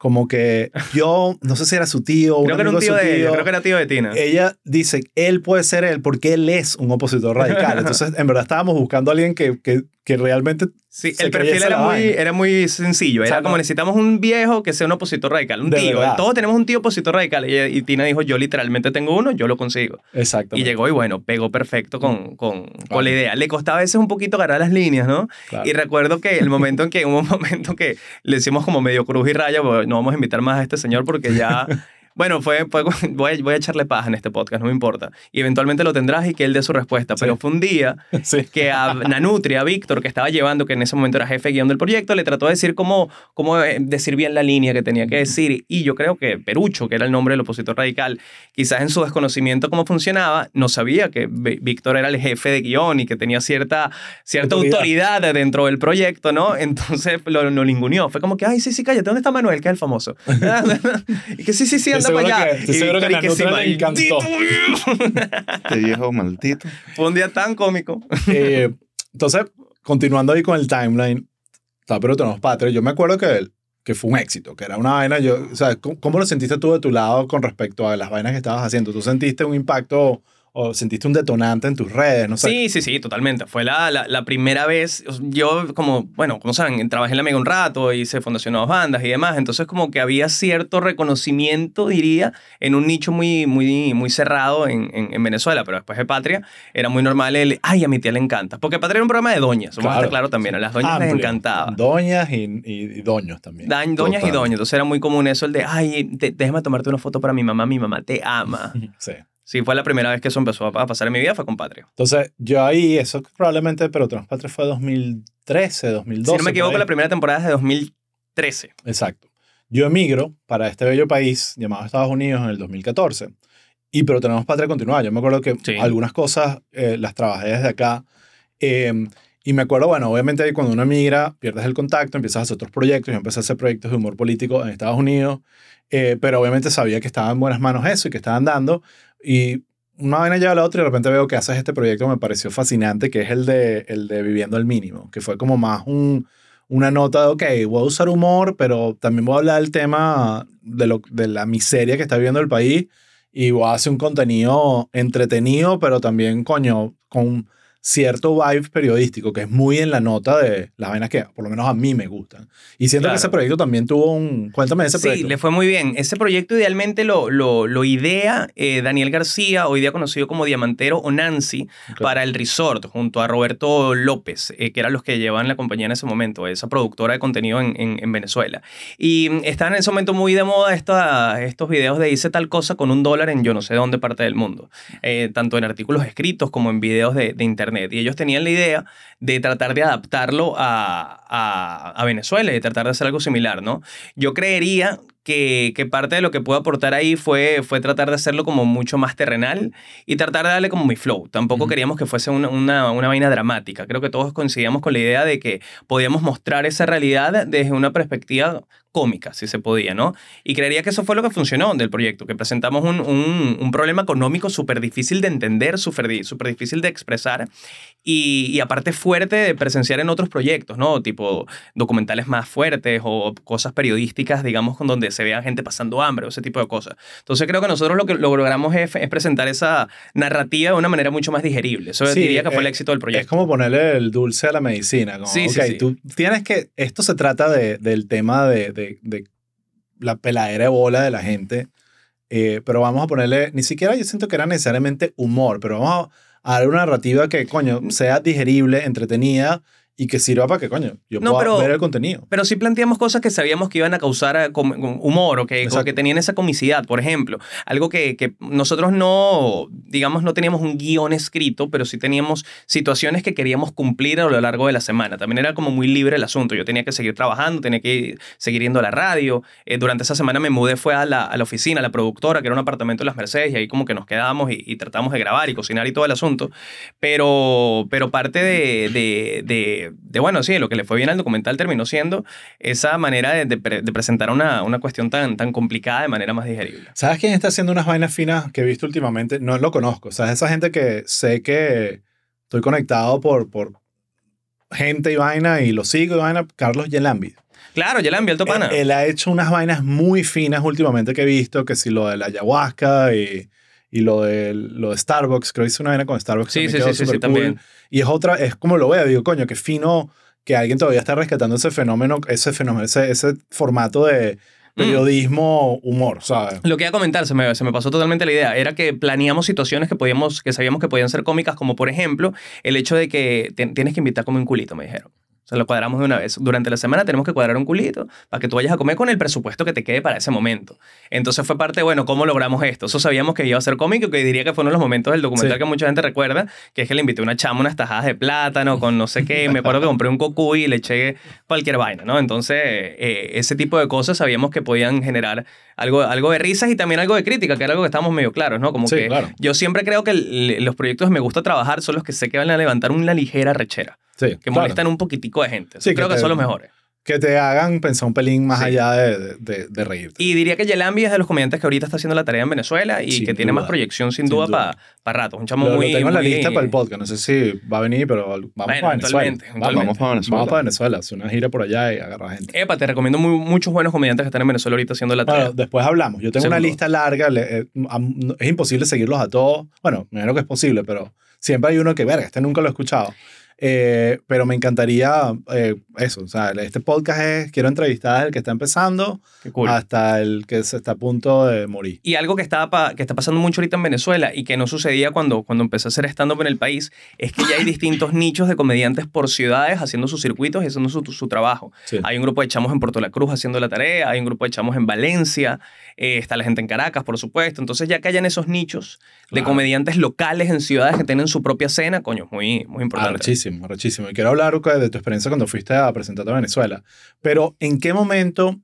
como que yo, no sé si era su tío o Creo que era un tío ella, creo que era tío de Tina. ella dice, él puede ser él porque él es un opositor radical. Entonces, en verdad estábamos buscando a alguien que, que, que realmente... Sí, se el perfil era muy, vaina. era muy sencillo. O sea, Era como no- necesitamos un viejo que sea un opositor radical, un De tío. verdad. Todos tenemos un tío opositor radical. Y, y Tina dijo, yo literalmente tengo uno, yo lo consigo. Exacto. Y llegó y bueno, pegó perfecto con, con, con Claro. la idea. Le costaba a veces un poquito agarrar las líneas, ¿no? Claro. Y recuerdo que el momento en que hubo un momento que le hicimos como medio cruz y raya, porque no vamos a invitar más a este señor porque ya... Bueno, fue, fue- voy, a, voy a echarle paja en este podcast, no me importa. Y eventualmente lo tendrás y que él dé su respuesta. Pero fue un día Sí. que a Nanutri, a Víctor, que estaba llevando, que en ese momento era jefe guion del proyecto, le trató de decir cómo, cómo eh, decir bien la línea que tenía que decir. Y yo creo que Perucho, que era el nombre del opositor radical, quizás en su desconocimiento cómo funcionaba, no sabía que Víctor era el jefe de guion y que tenía cierta, cierta Autoridad. autoridad. dentro del proyecto, ¿no? Entonces lo, lo ninguneó. Fue como que, ay, sí, sí, cállate, ¿dónde está Manuel, que es el famoso? y que sí, sí, sí, anda para allá. que- estoy Y seguro que Nanutria sí, le encantó. Este viejo maldito. Fue un día tan cómico. Eh, entonces, continuando ahí con el timeline, está, pero tenemos Patria. Yo me acuerdo que, que fue un éxito, que era una vaina. Yo, o sea, ¿cómo, cómo lo sentiste tú de tu lado con respecto a las vainas que estabas haciendo? ¿Tú sentiste un impacto o sentiste un detonante en tus redes? No sé. Sí, sí, sí, totalmente. Fue la, la, la primera vez. Yo, como, bueno, como saben, trabajé en la Mega un rato, hice fundación Nuevas Bandas y demás. Entonces, como que había cierto reconocimiento, diría, en un nicho muy, muy, muy cerrado en, en, en Venezuela. Pero después de Patria, era muy normal el, ay, a mi tía le encanta. Porque Patria era un programa de doñas, vamos a Claro, estar claro también. A las doñas les Amplio. encantaba. Doñas y, y, y doños también. Dan- doñas y Total. doñas. Entonces era muy común eso, el de, ay, te- déjame tomarte una foto para mi mamá, mi mamá te ama. Sí. Sí, fue la primera vez que eso empezó a pasar en mi vida, fue con Patria. Entonces, yo ahí, eso probablemente, pero Transpatria fue 2013, 2012. Si no me equivoco, la primera temporada es de 2013. Exacto. Yo emigro para este bello país llamado Estados Unidos en el 2014. Y pero tenemos patria continuada. Yo me acuerdo que Sí. algunas cosas eh, las trabajé desde acá. Eh, y me acuerdo, bueno, obviamente cuando uno emigra, pierdes el contacto, empiezas a hacer otros proyectos. Yo empecé a hacer proyectos de humor político en Estados Unidos. eh, pero obviamente sabía que estaba en buenas manos eso y que estaban dando. Y una vaina lleva a la otra y de repente veo que haces este proyecto que me pareció fascinante, que es el de, el de Viviendo al Mínimo, que fue como más un, una nota de, ok, voy a usar humor, pero también voy a hablar del tema de, lo, de la miseria que está viviendo el país y voy a hacer un contenido entretenido, pero también, coño, con cierto vibe periodístico, que es muy en la nota de las vainas que por lo menos a mí me gustan. Y siento Claro. que ese proyecto también tuvo un... Cuéntame de ese Sí, proyecto. le fue muy bien. Ese proyecto idealmente lo, lo, lo idea eh, Daniel García, hoy día conocido como Diamantero o Nancy, para el resort, junto a Roberto López, eh, que eran los que llevaban la compañía en ese momento, esa productora de contenido en, en, en Venezuela. Y mm, estaban en ese momento muy de moda esta- estos videos de hice tal cosa con un dólar en yo no sé dónde parte del mundo, eh, tanto en artículos escritos como en videos de, de internet. Y ellos tenían la idea de tratar de adaptarlo a, a, Venezuela y de tratar de hacer algo similar, ¿no? Yo creería que, que parte de lo que puedo aportar ahí fue, fue tratar de hacerlo como mucho más terrenal y tratar de darle como mi flow. Tampoco queríamos que fuese una, una, una vaina dramática. Creo que todos coincidíamos con la idea de que podíamos mostrar esa realidad desde una perspectiva cómica, si se podía, ¿no? Y creería que eso fue lo que funcionó del proyecto, que presentamos un, un, un problema económico súper difícil de entender, súper difícil de expresar y, y aparte fuerte de presenciar en otros proyectos, ¿no? Tipo documentales más fuertes o cosas periodísticas, digamos, con donde donde se vea gente pasando hambre o ese tipo de cosas. Entonces creo que nosotros lo que lo logramos es, es presentar esa narrativa de una manera mucho más digerible. Eso Sí, diría que fue el eh, éxito del proyecto. Es como ponerle el dulce a la medicina. Como, Sí, sí, ok, sí. tú tienes que. Esto se trata de, del tema de, de, de la peladera de bola de la gente. eh, pero vamos a ponerle. Ni siquiera yo siento que era necesariamente humor, pero vamos a, a dar una narrativa que, coño, sea digerible, entretenida y que sirva para que, coño, yo No, pueda pero- ver el contenido. Pero sí planteamos cosas que sabíamos que iban a causar eh, humor o que, o Exacto. que tenían esa comicidad. Por ejemplo, algo que, que nosotros no, digamos, no teníamos un guion escrito, pero sí teníamos situaciones que queríamos cumplir a lo largo de la semana. También era como muy libre el asunto. Yo tenía que seguir trabajando, tenía que ir- seguir yendo a la radio. Eh, durante esa semana me mudé, fue a la, a la oficina, a la productora, que era un apartamento en Las Mercedes, y ahí como que nos quedábamos y, y tratamos de grabar y cocinar y todo el asunto. Pero, pero parte de, de, de, de, bueno, sí, lo que le fue bien al documental terminó siendo esa manera de, de de presentar una, una cuestión tan, tan complicada de manera más digerible. ¿Sabes quién está haciendo unas vainas finas que he visto últimamente? No lo conozco. O sea, es esa gente que sé que estoy conectado por, por gente y vaina y lo sigo y vaina. Carlos Yelambi. Claro, envié al Topana. Él, él ha hecho unas vainas muy finas últimamente que he visto, que si lo de la ayahuasca y, y lo, de, lo de Starbucks, creo que hizo una vaina con Starbucks. Sí, sí, sí, sí, también. Y es otra, es como lo veo, digo, coño, qué fino que alguien todavía está rescatando ese fenómeno, ese fenómeno, ese, ese formato de Mm. periodismo humor, ¿sabes? Lo que iba a comentar, se me, se me pasó totalmente la idea, era que planeamos situaciones que, podíamos, que sabíamos que podían ser cómicas, como por ejemplo el hecho de que te- tienes que invitar como un culito, me dijeron. Sea, lo cuadramos de una vez. Durante la semana tenemos que cuadrar un culito para que tú vayas a comer con el presupuesto que te quede para ese momento. Entonces fue parte, bueno, ¿cómo logramos esto? Eso sabíamos que iba a ser cómico, que diría que fue uno de los momentos del documental Sí. que mucha gente recuerda, que es que le invité una chama unas tajadas de plátano con no sé qué. Me acuerdo que compré un cocuy y le eché cualquier vaina, ¿no? Entonces, eh, ese tipo de cosas sabíamos que podían generar algo, algo de risas y también algo de crítica, que era algo que estábamos medio claros, ¿no? Como Sí, que claro. yo siempre creo que los proyectos que me gusta trabajar son los que sé que van a levantar una ligera rechera, Sí, que claro. molestan un poquitico de gente. Sí, creo que que, te- son los mejores. Que te hagan pensar un pelín más Sí. allá de, de, de reírte. Y diría que Yelambi es de los comediantes que ahorita está haciendo la tarea en Venezuela y Sin que tiene duda. más proyección sin, Sin duda, duda. para rato. Un chamo lo, lo muy. tengo en la lista para el podcast. No sé si va a venir, pero vamos Bueno, para Venezuela. Vamos. Vamos para Venezuela. vamos para Venezuela. Hacer una gira por allá y agarrar gente. Epa, te recomiendo muy- muchos buenos comediantes que están en Venezuela ahorita haciendo la tarea. Bueno, después hablamos. Yo tengo una Seguro. lista larga. le- eh, es imposible seguirlos a todos. Bueno, me imagino que es posible, pero siempre hay uno que, verga, este nunca lo he escuchado. Eh, pero me encantaría eh, eso. O sea, este podcast es, quiero entrevistar al que está empezando cool. hasta el que se está a punto de morir. Y algo que, estaba pa- que está pasando mucho ahorita en Venezuela y que no sucedía cuando, cuando empecé a hacer stand-up en el país es que ya hay distintos nichos de comediantes por ciudades haciendo sus circuitos y haciendo su, su trabajo. Sí. Hay un grupo de chamos en Puerto La Cruz haciendo la tarea, hay un grupo de chamos en Valencia, eh, está la gente en Caracas, por supuesto. Entonces, ya que hayan esos nichos de Claro. comediantes locales en ciudades que tienen su propia escena, coño, es muy, muy importante. Arrechísimo. Y quiero hablar de tu experiencia cuando fuiste a presentarte a Venezuela. Pero, ¿en qué momento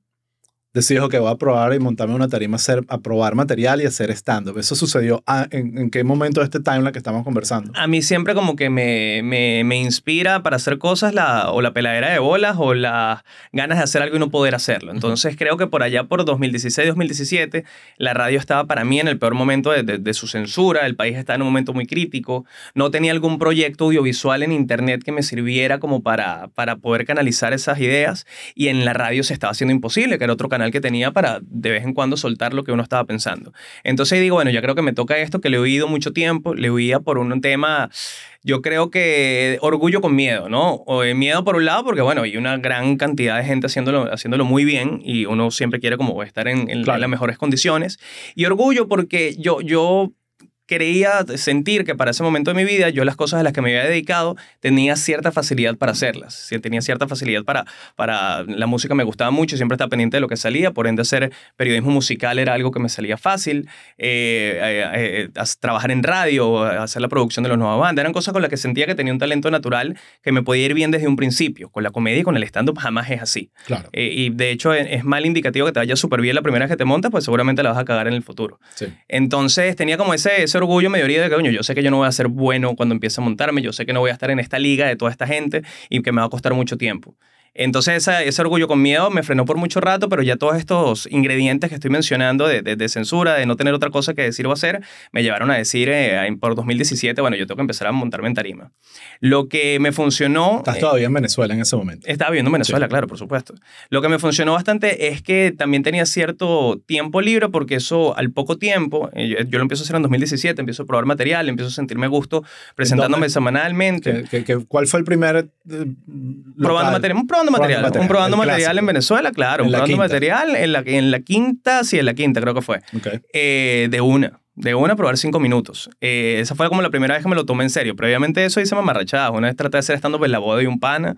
decides que voy a probar y montarme una tarima, a, hacer, a probar material y hacer stand-up? ¿Eso sucedió ah, en, en qué momento de este timeline que estamos conversando? A mí siempre como que me, me, me inspira para hacer cosas la, o la peladera de bolas o las ganas de hacer algo y no poder hacerlo. Entonces creo que por allá por 2016-2017 la radio estaba para mí en el peor momento de, de- de su censura, el país estaba en un momento muy crítico, no tenía algún proyecto audiovisual en internet que me sirviera como para, para poder canalizar esas ideas y en la radio se estaba haciendo imposible, que era otro canal que tenía para de vez en cuando soltar lo que uno estaba pensando. Entonces digo, bueno, ya creo que me toca esto, que le he oído mucho tiempo, le oía por un tema, yo creo que orgullo con miedo, ¿no? O eh, miedo por un lado, porque bueno, hay una gran cantidad de gente haciéndolo, haciéndolo muy bien y uno siempre quiere como estar en, en- Claro. en las mejores condiciones. Y orgullo porque yo, yo creía sentir que para ese momento de mi vida yo las cosas a las que me había dedicado tenía cierta facilidad para hacerlas, tenía cierta facilidad para, para la música me gustaba mucho, siempre estaba pendiente de lo que salía, por ende hacer periodismo musical era algo que me salía fácil, eh, eh, eh, trabajar en radio, hacer la producción de los nuevas bandas, eran cosas con las que sentía que tenía un talento natural que me podía ir bien desde un principio, con la comedia y con el stand-up jamás es así. Claro, y de hecho es, es mal indicativo que te vaya súper bien la primera vez que te montas, pues seguramente la vas a cagar en el futuro. sí. Entonces tenía como ese, ese orgullo medio de que, coño, yo sé que yo no voy a ser bueno cuando empiece a montarme, yo sé que no voy a estar en esta liga de toda esta gente y que me va a costar mucho tiempo. Entonces esa- ese orgullo con miedo me frenó por mucho rato, pero ya todos estos ingredientes que estoy mencionando de, de- de censura, de no tener otra cosa que decir o hacer, me llevaron a decir eh, por 2017, bueno, yo tengo que empezar a montarme en tarima. Lo que me funcionó... Estás eh, todavía en Venezuela en ese momento. estaba viviendo en Venezuela, Sí. claro, por supuesto. Lo que me funcionó bastante es que también tenía cierto tiempo libre porque eso al poco tiempo, eh, yo, yo lo empiezo a hacer en 2017, empiezo a probar material, empiezo a sentirme gusto presentándome dónde? semanalmente. ¿Qué- qué- qué- cuál fue el primer eh, Probando material, un probando material, material, un probando material en. Venezuela, claro, En un probando quinta. material en la, en la quinta, sí, en la quinta creo que fue, Ok. eh, de una, de una probar cinco minutos. Eh, esa fue como la primera vez que me lo tomé en serio. Previamente eso hice mamarrachadas. Una vez traté de hacer estando en la boda de un pana.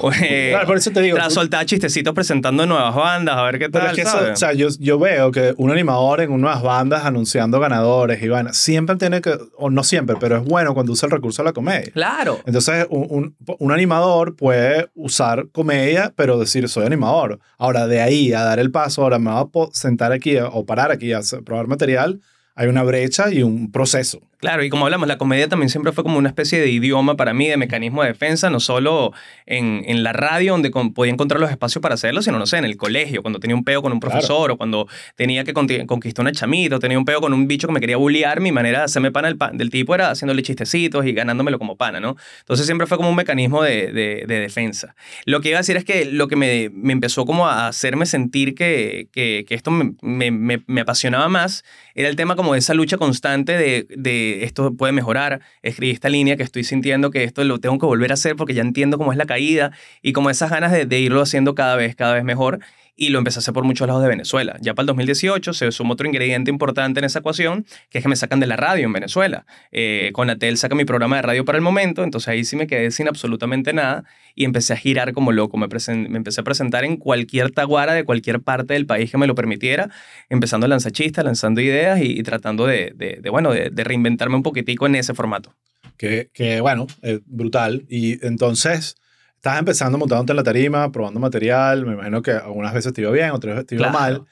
O, eh, Claro, por eso te digo. tras soltar chistecitos presentando nuevas bandas, a ver qué Pero tal, es que eso, o sea, yo, yo veo que un animador en unas bandas anunciando ganadores siempre tiene que, o no siempre, pero es bueno cuando usa el recurso de la comedia. Claro. Entonces, un, un, un animador puede usar comedia, pero decir, soy animador. Ahora, de ahí a dar el paso, ahora me voy a sentar aquí o parar aquí a probar material, hay una brecha y un proceso. Claro, y como hablamos, la comedia también siempre fue como una especie de idioma para mí, de mecanismo de defensa, no solo en, en la radio, donde con- podía encontrar los espacios para hacerlo, sino, no sé, en el colegio, cuando tenía un peo con un Claro. profesor, o cuando tenía que conquistar una chamita, o tenía un peo con un bicho que me quería bullear, mi manera de hacerme pana del, pa- del tipo era haciéndole chistecitos y ganándomelo como pana, ¿no? Entonces siempre fue como un mecanismo de, de- de defensa. Lo que iba a decir es que lo que me, me empezó como a hacerme sentir que, que, que esto me, me- me- me apasionaba más era el tema como de esa lucha constante de, de esto puede mejorar, escribí esta línea que estoy sintiendo que esto lo tengo que volver a hacer porque ya entiendo cómo es la caída y como esas ganas de, de irlo haciendo cada vez, cada vez mejor y lo empecé a hacer por muchos lados de Venezuela. Ya para el 2018 se suma otro ingrediente importante en esa ecuación, que es que me sacan de la radio en Venezuela. Eh, Conatel saca mi programa de radio para el momento, entonces ahí sí me quedé sin absolutamente nada y empecé a girar como loco. Me, empecé a presentar en cualquier taguara de cualquier parte del país que me lo permitiera, empezando a lanzar chistes, lanzando ideas y, y tratando de, de- de, bueno, de, de reinventarme un poquitico en ese formato. Que, que bueno, eh, brutal. Y entonces, estás empezando montándote en la tarima, probando material. Me imagino que algunas veces te iba bien, otras veces te iba Claro. mal.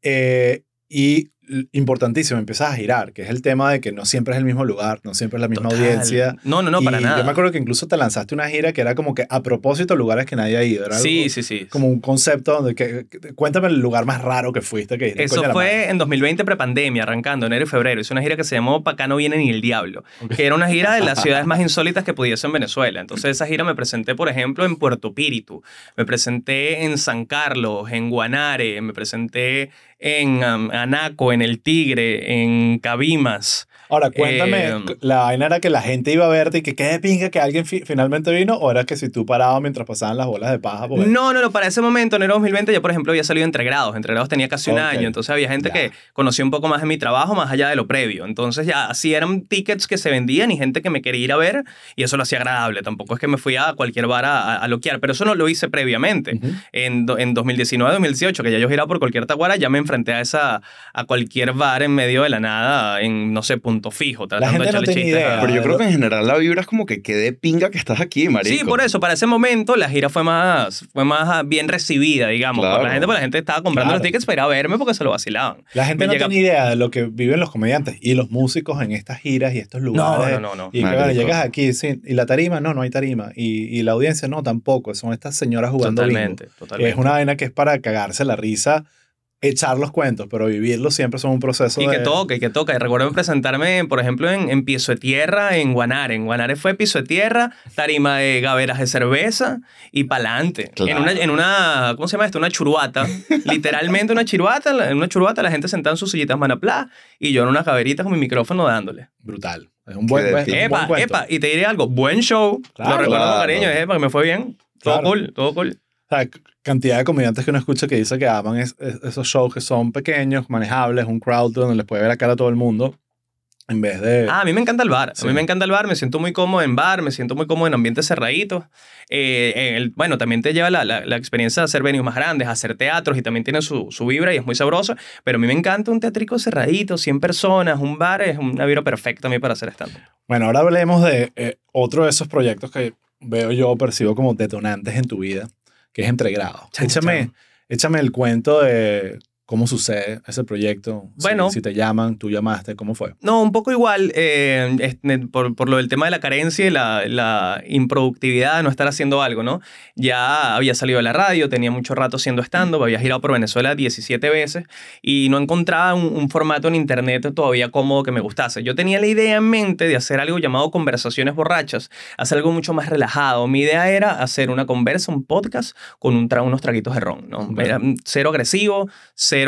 Eh, y importantísimo, empiezas a girar, que es el tema de que no siempre es el mismo lugar, no siempre es la misma Total. audiencia. No, no, no, para nada. Yo me acuerdo que incluso te lanzaste una gira que era como que a propósito lugares que nadie ha ido. Era Sí, algo- sí, sí. como un concepto donde que, que- cuéntame el lugar más raro que fuiste que Eso fue en 2020, prepandemia, arrancando, enero y febrero. Hice una gira que se llamó Pa' acá no viene ni el diablo, que era una gira de las ciudades más insólitas que pudiese en Venezuela. Entonces, esa gira me presenté, por ejemplo, en Puerto Píritu, me presenté en San Carlos, en Guanare, me presenté en um, Anaco, en El Tigre, en Cabimas. Ahora, cuéntame, Eh, ¿la vaina era que la gente iba a verte y que qué de pinga que alguien fi- finalmente vino? ¿O era que si tú parabas mientras pasaban las bolas de paja? Pues, No, no, no, para ese momento, enero 2020, yo, por ejemplo, había salido entre grados. Entre grados tenía casi un año, entonces había gente Ya. que conocía un poco más de mi trabajo, más allá de lo previo. Entonces ya así eran tickets que se vendían y gente que me quería ir a ver, y eso lo hacía agradable. Tampoco es que me fui a cualquier bar a, a, a loquear, pero eso no lo hice previamente. Ujú. En, do- en 2019, 2018, que ya yo giraba por cualquier taguara, ya me enfrenté a, esa, a cualquier bar en medio de la nada, en, no sé, punto fijo, tratando gente de no echarle chistes. idea. a- Pero yo creo que en general la vibra es como que quede pinga que estás aquí, marico. Sí, por eso, para ese momento la gira fue más, fue más ah, bien recibida, digamos, por la Claro. gente, porque la gente estaba comprando Claro. los tickets para ir a verme porque se lo vacilaban. La gente Me no llega- tiene idea de lo que viven los comediantes y los músicos en estas giras y estos No, lugares. no, no, no. Y que Marico. bueno, llegas aquí, sí, y la tarima, no, no hay tarima. Y, y la audiencia, no, tampoco. Son estas señoras jugando bingo. Totalmente, totalmente. Es una vaina que es para cagarse la risa, echar los cuentos, pero vivirlos siempre son un proceso Y de... que toca, y que toca. Y recuerdo presentarme, por ejemplo, en, en Piso de Tierra, en Guanare. En Guanare fue Piso de Tierra, tarima de gaveras de cerveza y pa'lante. Claro. En, una, en una, ¿cómo se llama esto? Una churuata. Literalmente una churuata. En una churuata la gente sentada en sus sillitas manaplá y yo en unas gaveritas con mi micrófono dándole. Brutal. Es un buen, es un buen Epa, epa, y te diré algo, buen show. Claro, lo recuerdo con claro. cariño, epa, que me fue bien. Todo Claro. cool, todo cool. O sea, cantidad de comediantes que uno escucha que dice que aman es- es- esos shows que son pequeños, manejables, un crowd donde les puede ver la cara a todo el mundo, en vez de... Ah, a mí me encanta el bar. Sí. A mí me encanta el bar. Me siento muy cómodo en bar. Me siento muy cómodo en ambientes cerraditos. Eh, el- bueno, también te lleva la, la- la experiencia de hacer venues más grandes, hacer teatros y también tiene su, su vibra y es muy sabroso. Pero a mí me encanta un teatrico cerradito, 100 personas, un bar. Es una vibra perfecta a mí para hacer stand Bueno, ahora hablemos de eh, otro de esos proyectos que veo yo, percibo como detonantes en tu vida, que es Entregrado. Échame, échame el cuento de ¿Cómo sucede ese proyecto? Si- Bueno. si, te llaman, tú llamaste, ¿cómo fue? No, un poco igual, eh, este, por, por lo del tema de la carencia y la, la improductividad de no estar haciendo algo, ¿no? Ya había salido de la radio, tenía mucho rato haciendo stand-up, había girado por Venezuela 17 veces y no encontraba un, un formato en internet todavía cómodo que me gustase. Yo tenía la idea en mente de hacer algo llamado conversaciones borrachas, hacer algo mucho más relajado. Mi idea era hacer una conversa, un podcast con un tra- unos traguitos de ron, ¿no? Ok. Era cero agresivo, cero,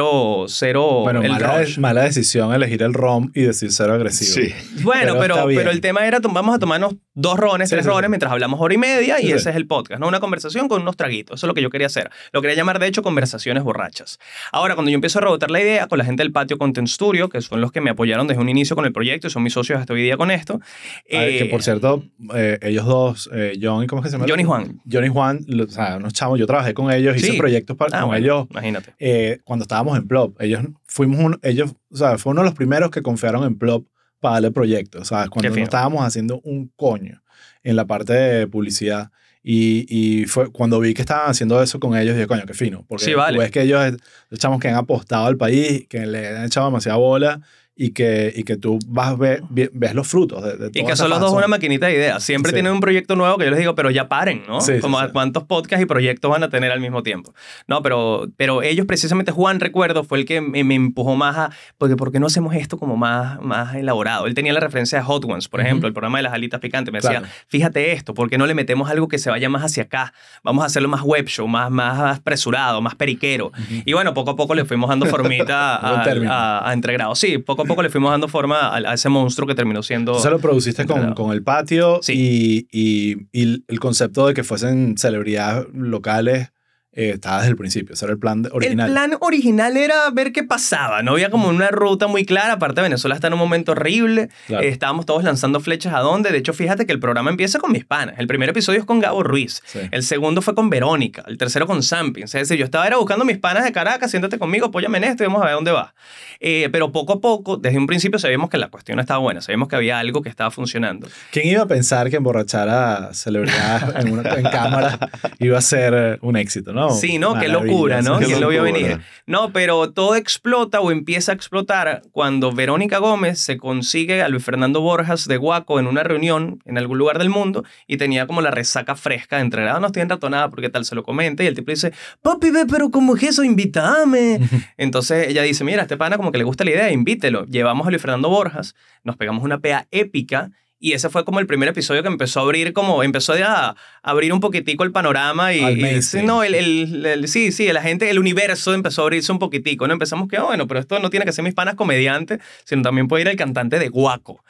cero bueno, el mala, rush. mala decisión elegir el rom y decir cero agresivo. Sí. Bueno, Pero pero, el tema era, vamos a tomarnos dos rones, Sí, tres sí, sí. rones mientras hablamos hora y media y Sí, sí. ese es el podcast, ¿no? Una conversación con unos traguitos. Eso es lo que yo quería hacer. Lo quería llamar, de hecho, conversaciones borrachas. Ahora, cuando yo empiezo a rebotar la idea con la gente del Patio Content Studio, que son los que me apoyaron desde un inicio con el proyecto y son mis socios hasta hoy día con esto. Ah, que eh, por cierto, eh, ellos dos, eh, John, ¿cómo es que se llama? John y Juan. John y Juan, lo- o sea, unos chavos, yo trabajé con ellos, hice proyectos para, Ah, con bueno, ellos Imagínate. eh, cuando estábamos en Plop. Ellos fuimos un, ellos, o sea, fue uno de los primeros que confiaron en Plop para darle proyectos, ¿sabes? Cuando no estábamos haciendo un coño en la parte de publicidad. Y, y fue cuando vi que estaban haciendo eso con ellos, dije, coño, qué fino. Porque Sí, vale. tú ves que ellos, los chamos que han apostado al país, que le han echado demasiada bola y que, y que tú vas ve- ve- ves los frutos de, de Y que son los dos una maquinita de ideas. Siempre Sí. tienen un proyecto nuevo que yo les digo, pero ya paren, ¿no? Sí, Como sí. cuántos podcasts y proyectos van a tener al mismo tiempo. No, pero, pero ellos precisamente, Juan, recuerdo, fue el que me, me empujó más a, porque ¿por qué no hacemos esto como más, más elaborado? Él tenía la referencia de Hot Ones, por ejemplo, el programa de las alitas picantes. Me decía, Claro. fíjate esto, ¿por qué no le metemos algo que se vaya más hacia acá? Vamos a hacerlo más web show, más, más apresurado, más periquero. Y bueno, poco a poco le fuimos dando formita a, término. a, a Entregrados. Sí, poco a poco le fuimos dando forma a, a ese monstruo que terminó siendo... Entonces lo produciste con, con el patio Sí. y, y, y el concepto de que fuesen celebridades locales eh, estaba desde el principio. Ese era el plan original. El plan original era ver qué pasaba. No había como una ruta muy clara. Aparte, Venezuela está en un momento horrible. Claro. Eh, estábamos todos lanzando flechas a dónde. De hecho, fíjate que el programa empieza con mis panas. El primer episodio es con Gabo Ruiz. Sí. El segundo fue con Verónica. El tercero con Sampins. Es decir, yo estaba era buscando mis panas de Caracas. Siéntate conmigo, apóyame en esto y vamos a ver dónde va. Eh, pero poco a poco, desde un principio sabíamos que la cuestión estaba buena. Sabíamos que había algo que estaba funcionando. ¿Quién iba a pensar que emborrachar a celebridades en, una- en cámara iba a ser un éxito, no? Sí, ¿no? Qué locura, ¿no? Qué ¿Quién lo vio locura. venir? No, pero todo explota o empieza a explotar cuando Verónica Gómez se consigue a Luis Fernando Borjas de Guaco en una reunión en algún lugar del mundo y tenía como la resaca fresca de entre, ah, no estoy enratonada porque tal se lo comenta y el tipo dice, papi, ve, pero ¿cómo es eso? Invítame. Entonces ella dice, mira, a este pana como que le gusta la idea, invítelo. Llevamos a Luis Fernando Borjas, nos pegamos una pea épica y ese fue como el primer episodio que empezó a abrir como, empezó a abrir un poquitico el panorama y, y- no, el, el- el- sí, sí, la gente, el universo empezó a abrirse un poquitico, ¿no? Empezamos que, ah, bueno, pero esto no tiene que ser mis panas comediantes, sino también puede ir el cantante de Guaco.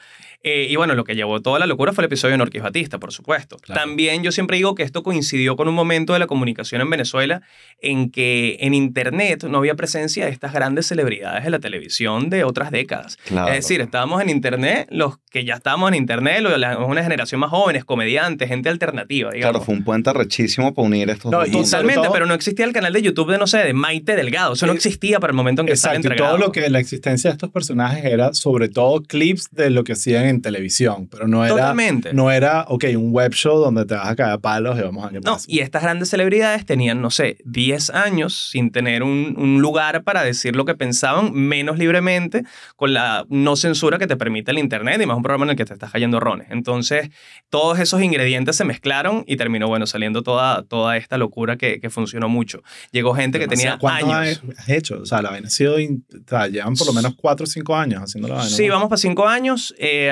Eh, y bueno, lo que llevó toda la locura fue el episodio de Norquis Batista, por supuesto. Claro. También yo siempre digo que esto coincidió con un momento de la comunicación en Venezuela en que en Internet no había presencia de estas grandes celebridades de la televisión de otras décadas. Claro. Es decir, estábamos en Internet, los que ya estábamos en Internet, lo- la- una generación más jóvenes, comediantes, gente alternativa, digamos. Claro, fue un puente rechísimo para unir estos No, dos y Totalmente, todo- pero no existía el canal de YouTube de, no sé, de Maite Delgado. Eso no Eh, existía para el momento en que estaba Exacto, y entregado. todo lo que la existencia de estos personajes era sobre todo clips de lo que hacían en televisión, pero no era, Totalmente. no era, ok, un web show donde te vas a caer a palos y vamos a ver No, pasa. y estas grandes celebridades tenían, no sé, 10 años sin tener un, un lugar para decir lo que pensaban menos libremente con la no censura que te permite el Internet y más un programa en el que te estás cayendo rones. Entonces, todos esos ingredientes se mezclaron y terminó, bueno, saliendo toda, toda esta locura que, que funcionó mucho. Llegó gente que tenía Demasiado. ¿Cuántos años. has hecho? O sea, la vaina ha sido, llevan por lo menos 4 o 5 años haciendo la vaina. Sí, vamos para cinco años. eh,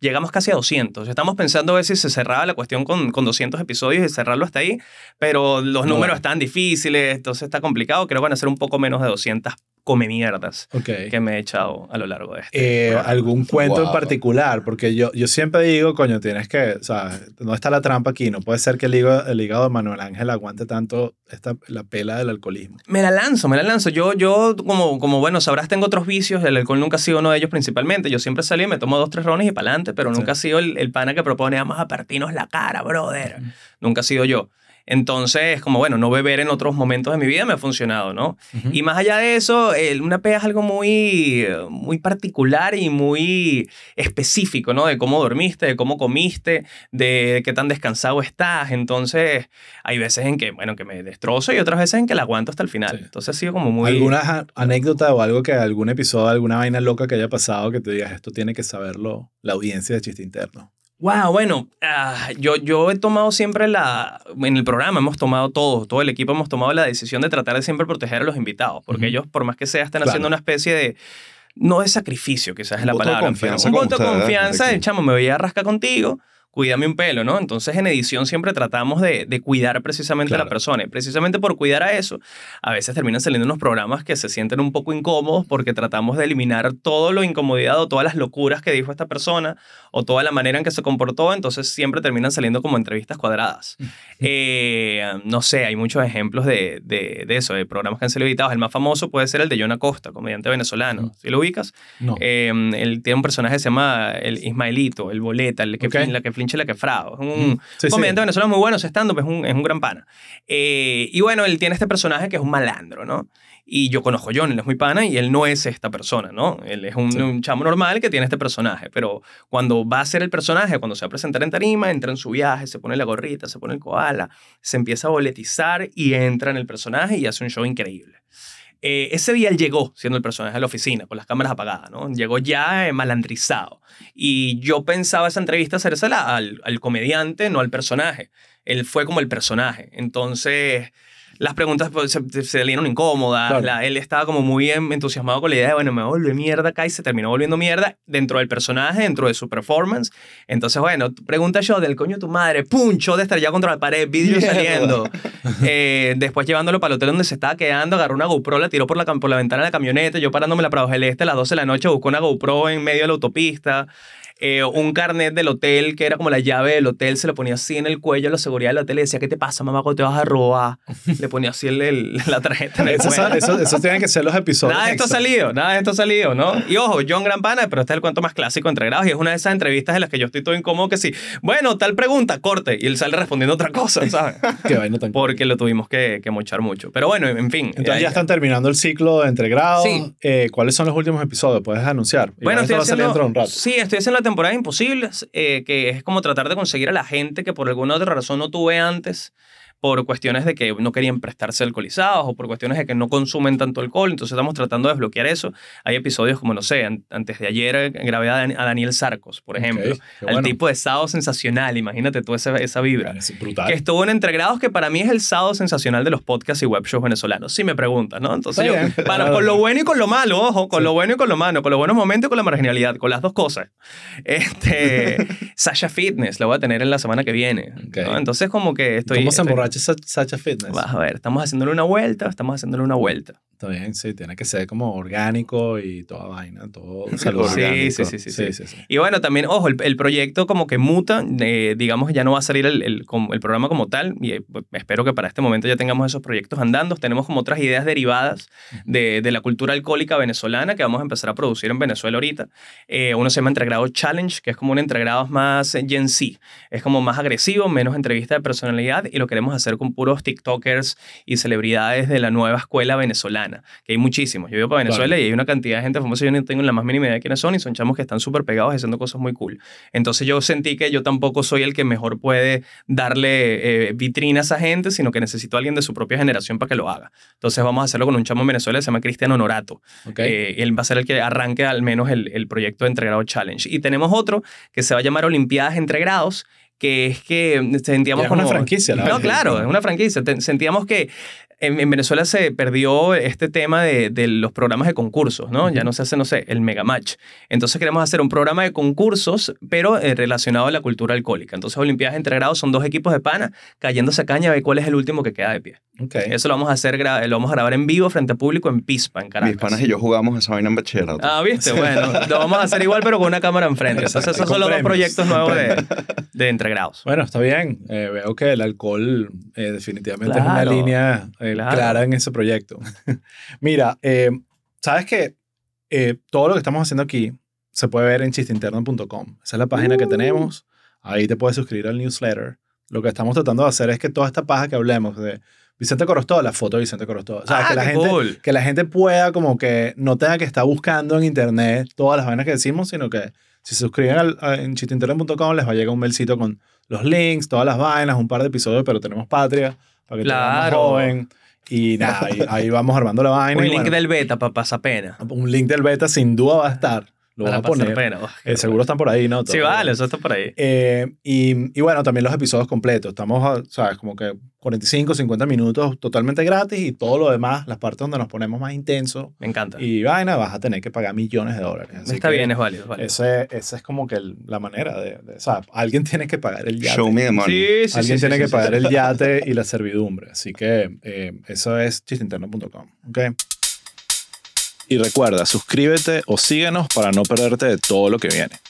llegamos casi a 200. Estamos pensando a ver si se cerraba la cuestión con, con 200 episodios y cerrarlo hasta ahí, pero los No, números están difíciles, entonces está complicado. Creo que van a ser un poco menos de 200 come mierdas que me he echado a lo largo de este. Eh, algún cuento en particular, porque yo, yo siempre digo, coño, tienes que, o sea, no está la trampa aquí, no puede ser que el hígado, el hígado de Manuel Ángel aguante tanto esta, la pela del alcoholismo. Me la lanzo, me la lanzo. Yo, yo como, como, bueno, sabrás, tengo otros vicios. El alcohol nunca ha sido uno de ellos principalmente. Yo siempre salí, me tomo dos, tres rones y para adelante, pero Sí. nunca ha sido el, el pana que propone, vamos a partirnos la cara, brother. Nunca ha sido yo. Entonces, como bueno, no beber en otros momentos de mi vida me ha funcionado, ¿no? Y más allá de eso, el- una pea es algo muy, muy particular y muy específico, ¿no? De cómo dormiste, de cómo comiste, de qué tan descansado estás. Entonces, hay veces en que, bueno, que me destrozo y otras veces en que la aguanto hasta el final. Sí. Entonces, ha sido como muy... ¿Alguna anécdota o algo que algún episodio, alguna vaina loca que haya pasado que te digas esto tiene que saberlo la audiencia de chiste interno? Wow, bueno, ah, yo, yo he tomado siempre la, en el programa hemos tomado todos, todo el equipo hemos tomado la decisión de tratar de siempre proteger a los invitados, porque ellos, por más que sea, están Claro. haciendo una especie de, no de sacrificio, quizás es la voto palabra, confianza pero un voto de confianza, de chamo, me voy a rascar contigo, cuídame un pelo, ¿no? Entonces en edición siempre tratamos de, de cuidar precisamente a Claro. la persona, y precisamente por cuidar a eso, a veces terminan saliendo unos programas que se sienten un poco incómodos porque tratamos de eliminar todo lo incomodidad o todas las locuras que dijo esta persona o toda la manera en que se comportó, entonces siempre terminan saliendo como entrevistas cuadradas. Eh, no sé, hay muchos ejemplos de, de, de eso, de programas que han sido editados. El más famoso puede ser el de John Acosta, comediante venezolano. Mm. ¿Sí lo ubicas? No. Eh, él tiene un personaje que se llama el Ismaelito, el boleta, el que, Ok. flin- la que flinche, la que frao. Es un. Sí, sí. comediante venezolano muy bueno, estando, es un, es un gran pana. Eh, y bueno, él tiene este personaje que es un malandro, ¿no? Y yo conozco a John, él es muy pana y él no es esta persona, ¿no? Él es un, Sí. un chamo normal que tiene este personaje, pero cuando va a ser el personaje, cuando se va a presentar en tarima, entra en su viaje, se pone la gorrita, se pone el koala, se empieza a boletizar y entra en el personaje y hace un show increíble. Eh, ese día él llegó siendo el personaje de la oficina, con las cámaras apagadas, ¿no? Llegó ya eh, malandrizado. Y yo pensaba esa entrevista hacérsela al, al comediante, no al personaje. Él fue como el personaje. Entonces, las preguntas pues, se, se dieron incómodas. Claro. la- él estaba como muy entusiasmado con la idea de, bueno, me volví mierda acá y se terminó volviendo mierda dentro del personaje, dentro de su performance. Entonces, bueno, pregunta yo del coño de tu madre, pum, yo de estar ya contra la pared, Mierda. saliendo. Eh, después llevándolo para el hotel donde se estaba quedando, agarró una GoPro, la tiró por la, por la ventana de la camioneta. Yo parándome la Prados del Este a las 12 de la noche, buscó una GoPro en medio de la autopista. Eh, un carnet del hotel que era como la llave del hotel, se lo ponía así en el cuello a la seguridad del hotel y decía, ¿qué te pasa, mamá, cuando te vas a robar? Le ponía así el, el- la tarjeta en el Eso, eso, eso tienen que ser los episodios. Nada de esto ha salido, nada de esto ha salido, ¿no? Y ojo, John Gran Pana, pero este es el cuento más clásico entre grados y es una de esas entrevistas en las que yo estoy todo incómodo que sí, bueno, tal pregunta, corte, y él sale respondiendo otra cosa, ¿sabes? Qué vaina tan Porque lo tuvimos que, que mochar mucho. Pero bueno, en fin. Entonces eh, ya están terminando el ciclo de entre grados. Sí. Eh, ¿Cuáles son los últimos episodios? ¿Puedes anunciar? Bueno, esto estoy va a salir haciendo, dentro de un rato. sí, estoy haciendo la temporada Imposibles, eh, que es como tratar de conseguir a la gente que por alguna otra razón no tuve antes, por cuestiones de que no querían prestarse alcoholizados o por cuestiones de que no consumen tanto alcohol. Entonces estamos tratando de desbloquear eso. Hay episodios como, no sé, an- antes de ayer eh, grabé a, Dan- a Daniel Sarcos, por ejemplo. Al bueno. tipo de sábado sensacional, imagínate tú esa, esa vibra. Es brutal. Que estuvo en Entregrados, que para mí es el sábado sensacional de los podcasts y web shows venezolanos. Si me preguntas, ¿no? Entonces, Está yo, para, con lo bueno y con lo malo, ojo, con Sí. lo bueno y con lo malo, con los buenos momentos y con la marginalidad, con las dos cosas. Este, Sasha Fitness, la voy a tener en la semana que viene. Ok. ¿no? Entonces, como que estoy. ¿Cómo se estoy- emborracha Sa- Sacha Fitness? Vas a ver, estamos haciéndole una vuelta, estamos haciéndole una vuelta. Está bien, sí, tiene que ser como orgánico y toda vaina, todo saludable. Sí, sí, sí, sí, sí. Y bueno, también, ojo, el, proyecto como que muta, eh, digamos que ya no va a salir el, programa como tal, y eh, pues, espero que para este momento ya tengamos esos proyectos andando. Tenemos como otras ideas derivadas de, de la cultura alcohólica venezolana que vamos a empezar a producir en Venezuela ahorita. Eh, uno se llama Entregrado Challenge, que es como un entregrados más Gen Z. Es como más agresivo, menos entrevista de personalidad, y lo queremos hacer con puros TikTokers y celebridades de la nueva escuela venezolana, que hay muchísimos. Yo vivo para Venezuela y hay una cantidad de gente famosa, yo no tengo la más mínima idea de quiénes son, y son chamos que están súper pegados haciendo cosas muy cool. Entonces yo sentí que yo tampoco soy el que mejor puede darle eh, vitrina a esa gente, sino que necesito a alguien de su propia generación para que lo haga. Entonces vamos a hacerlo con un chamo en Venezuela que se llama Cristian Honorato. Ok. Eh, él va a ser el que arranque al menos el, el proyecto de Entregrado Challenge. Y tenemos otro que se va a llamar Olimpiadas Entregrados, que es que sentíamos es como... una franquicia, la No, verdad. claro, es una franquicia. Sentíamos que en, en Venezuela se perdió este tema de, de los programas de concursos, ¿no? Ya no se hace, no sé, el Mega Match. Entonces queremos hacer un programa de concursos, pero eh, relacionado a la cultura alcohólica. Entonces Olimpiadas Entregrados son dos equipos de pana cayéndose a caña a ver cuál es el último que queda de pie. Ok. Eso lo vamos a hacer, gra- lo vamos a grabar en vivo frente a público en Pispa, en Caracas. Mis panas y yo jugamos esa vaina en bachillerato. Ah, viste, bueno, lo vamos a hacer igual, pero con una cámara enfrente. Entonces, esos son los dos proyectos nuevos de, de entregrados. Bueno, está bien. Eh, veo que el alcohol eh, definitivamente es una línea eh, claro. clara en ese proyecto. Mira, eh, sabes que eh, todo lo que estamos haciendo aquí se puede ver en chisteinterno.com. Esa es la página que Uh. tenemos. Ahí te puedes suscribir al newsletter. lo que estamos tratando de hacer es que toda esta paja que hablemos de Vicente Corostó, la foto de Vicente Corostó. O sea, Ah, que, la gente, cool. que la gente pueda como que no tenga que estar buscando en internet todas las vainas que decimos, sino que si se suscriben al, a- en chitinternet.com les va a llegar un mailcito con los links, todas las vainas, un par de episodios, pero tenemos Patria para que Claro. joven. Y nada, ahí, ahí vamos armando la vaina. Un y link bueno, del beta para pasar pena. un link del beta sin duda va a estar. Lo para voy a poner. pena. Oh, Eh, seguro están por ahí, ¿no? Sí, vale, eso está por ahí. Eh, y, y bueno, también los episodios completos. Estamos, a- ¿sabes? Como que 45, 50 minutos totalmente gratis y todo lo demás, las partes donde nos ponemos más intenso Me encanta. y vaina, vas a tener que pagar millones de dólares. Así está que bien, es válido. es válido. Ese, esa es como que el- la manera de, de- o sea, alguien tiene que pagar el yate. Show me the money. Sí, sí, alguien sí, tiene sí, que sí, pagar sí. el yate y la servidumbre. Así que eh, eso es chistinterno.com. ¿ok? y recuerda, suscríbete o síguenos para no perderte de todo lo que viene.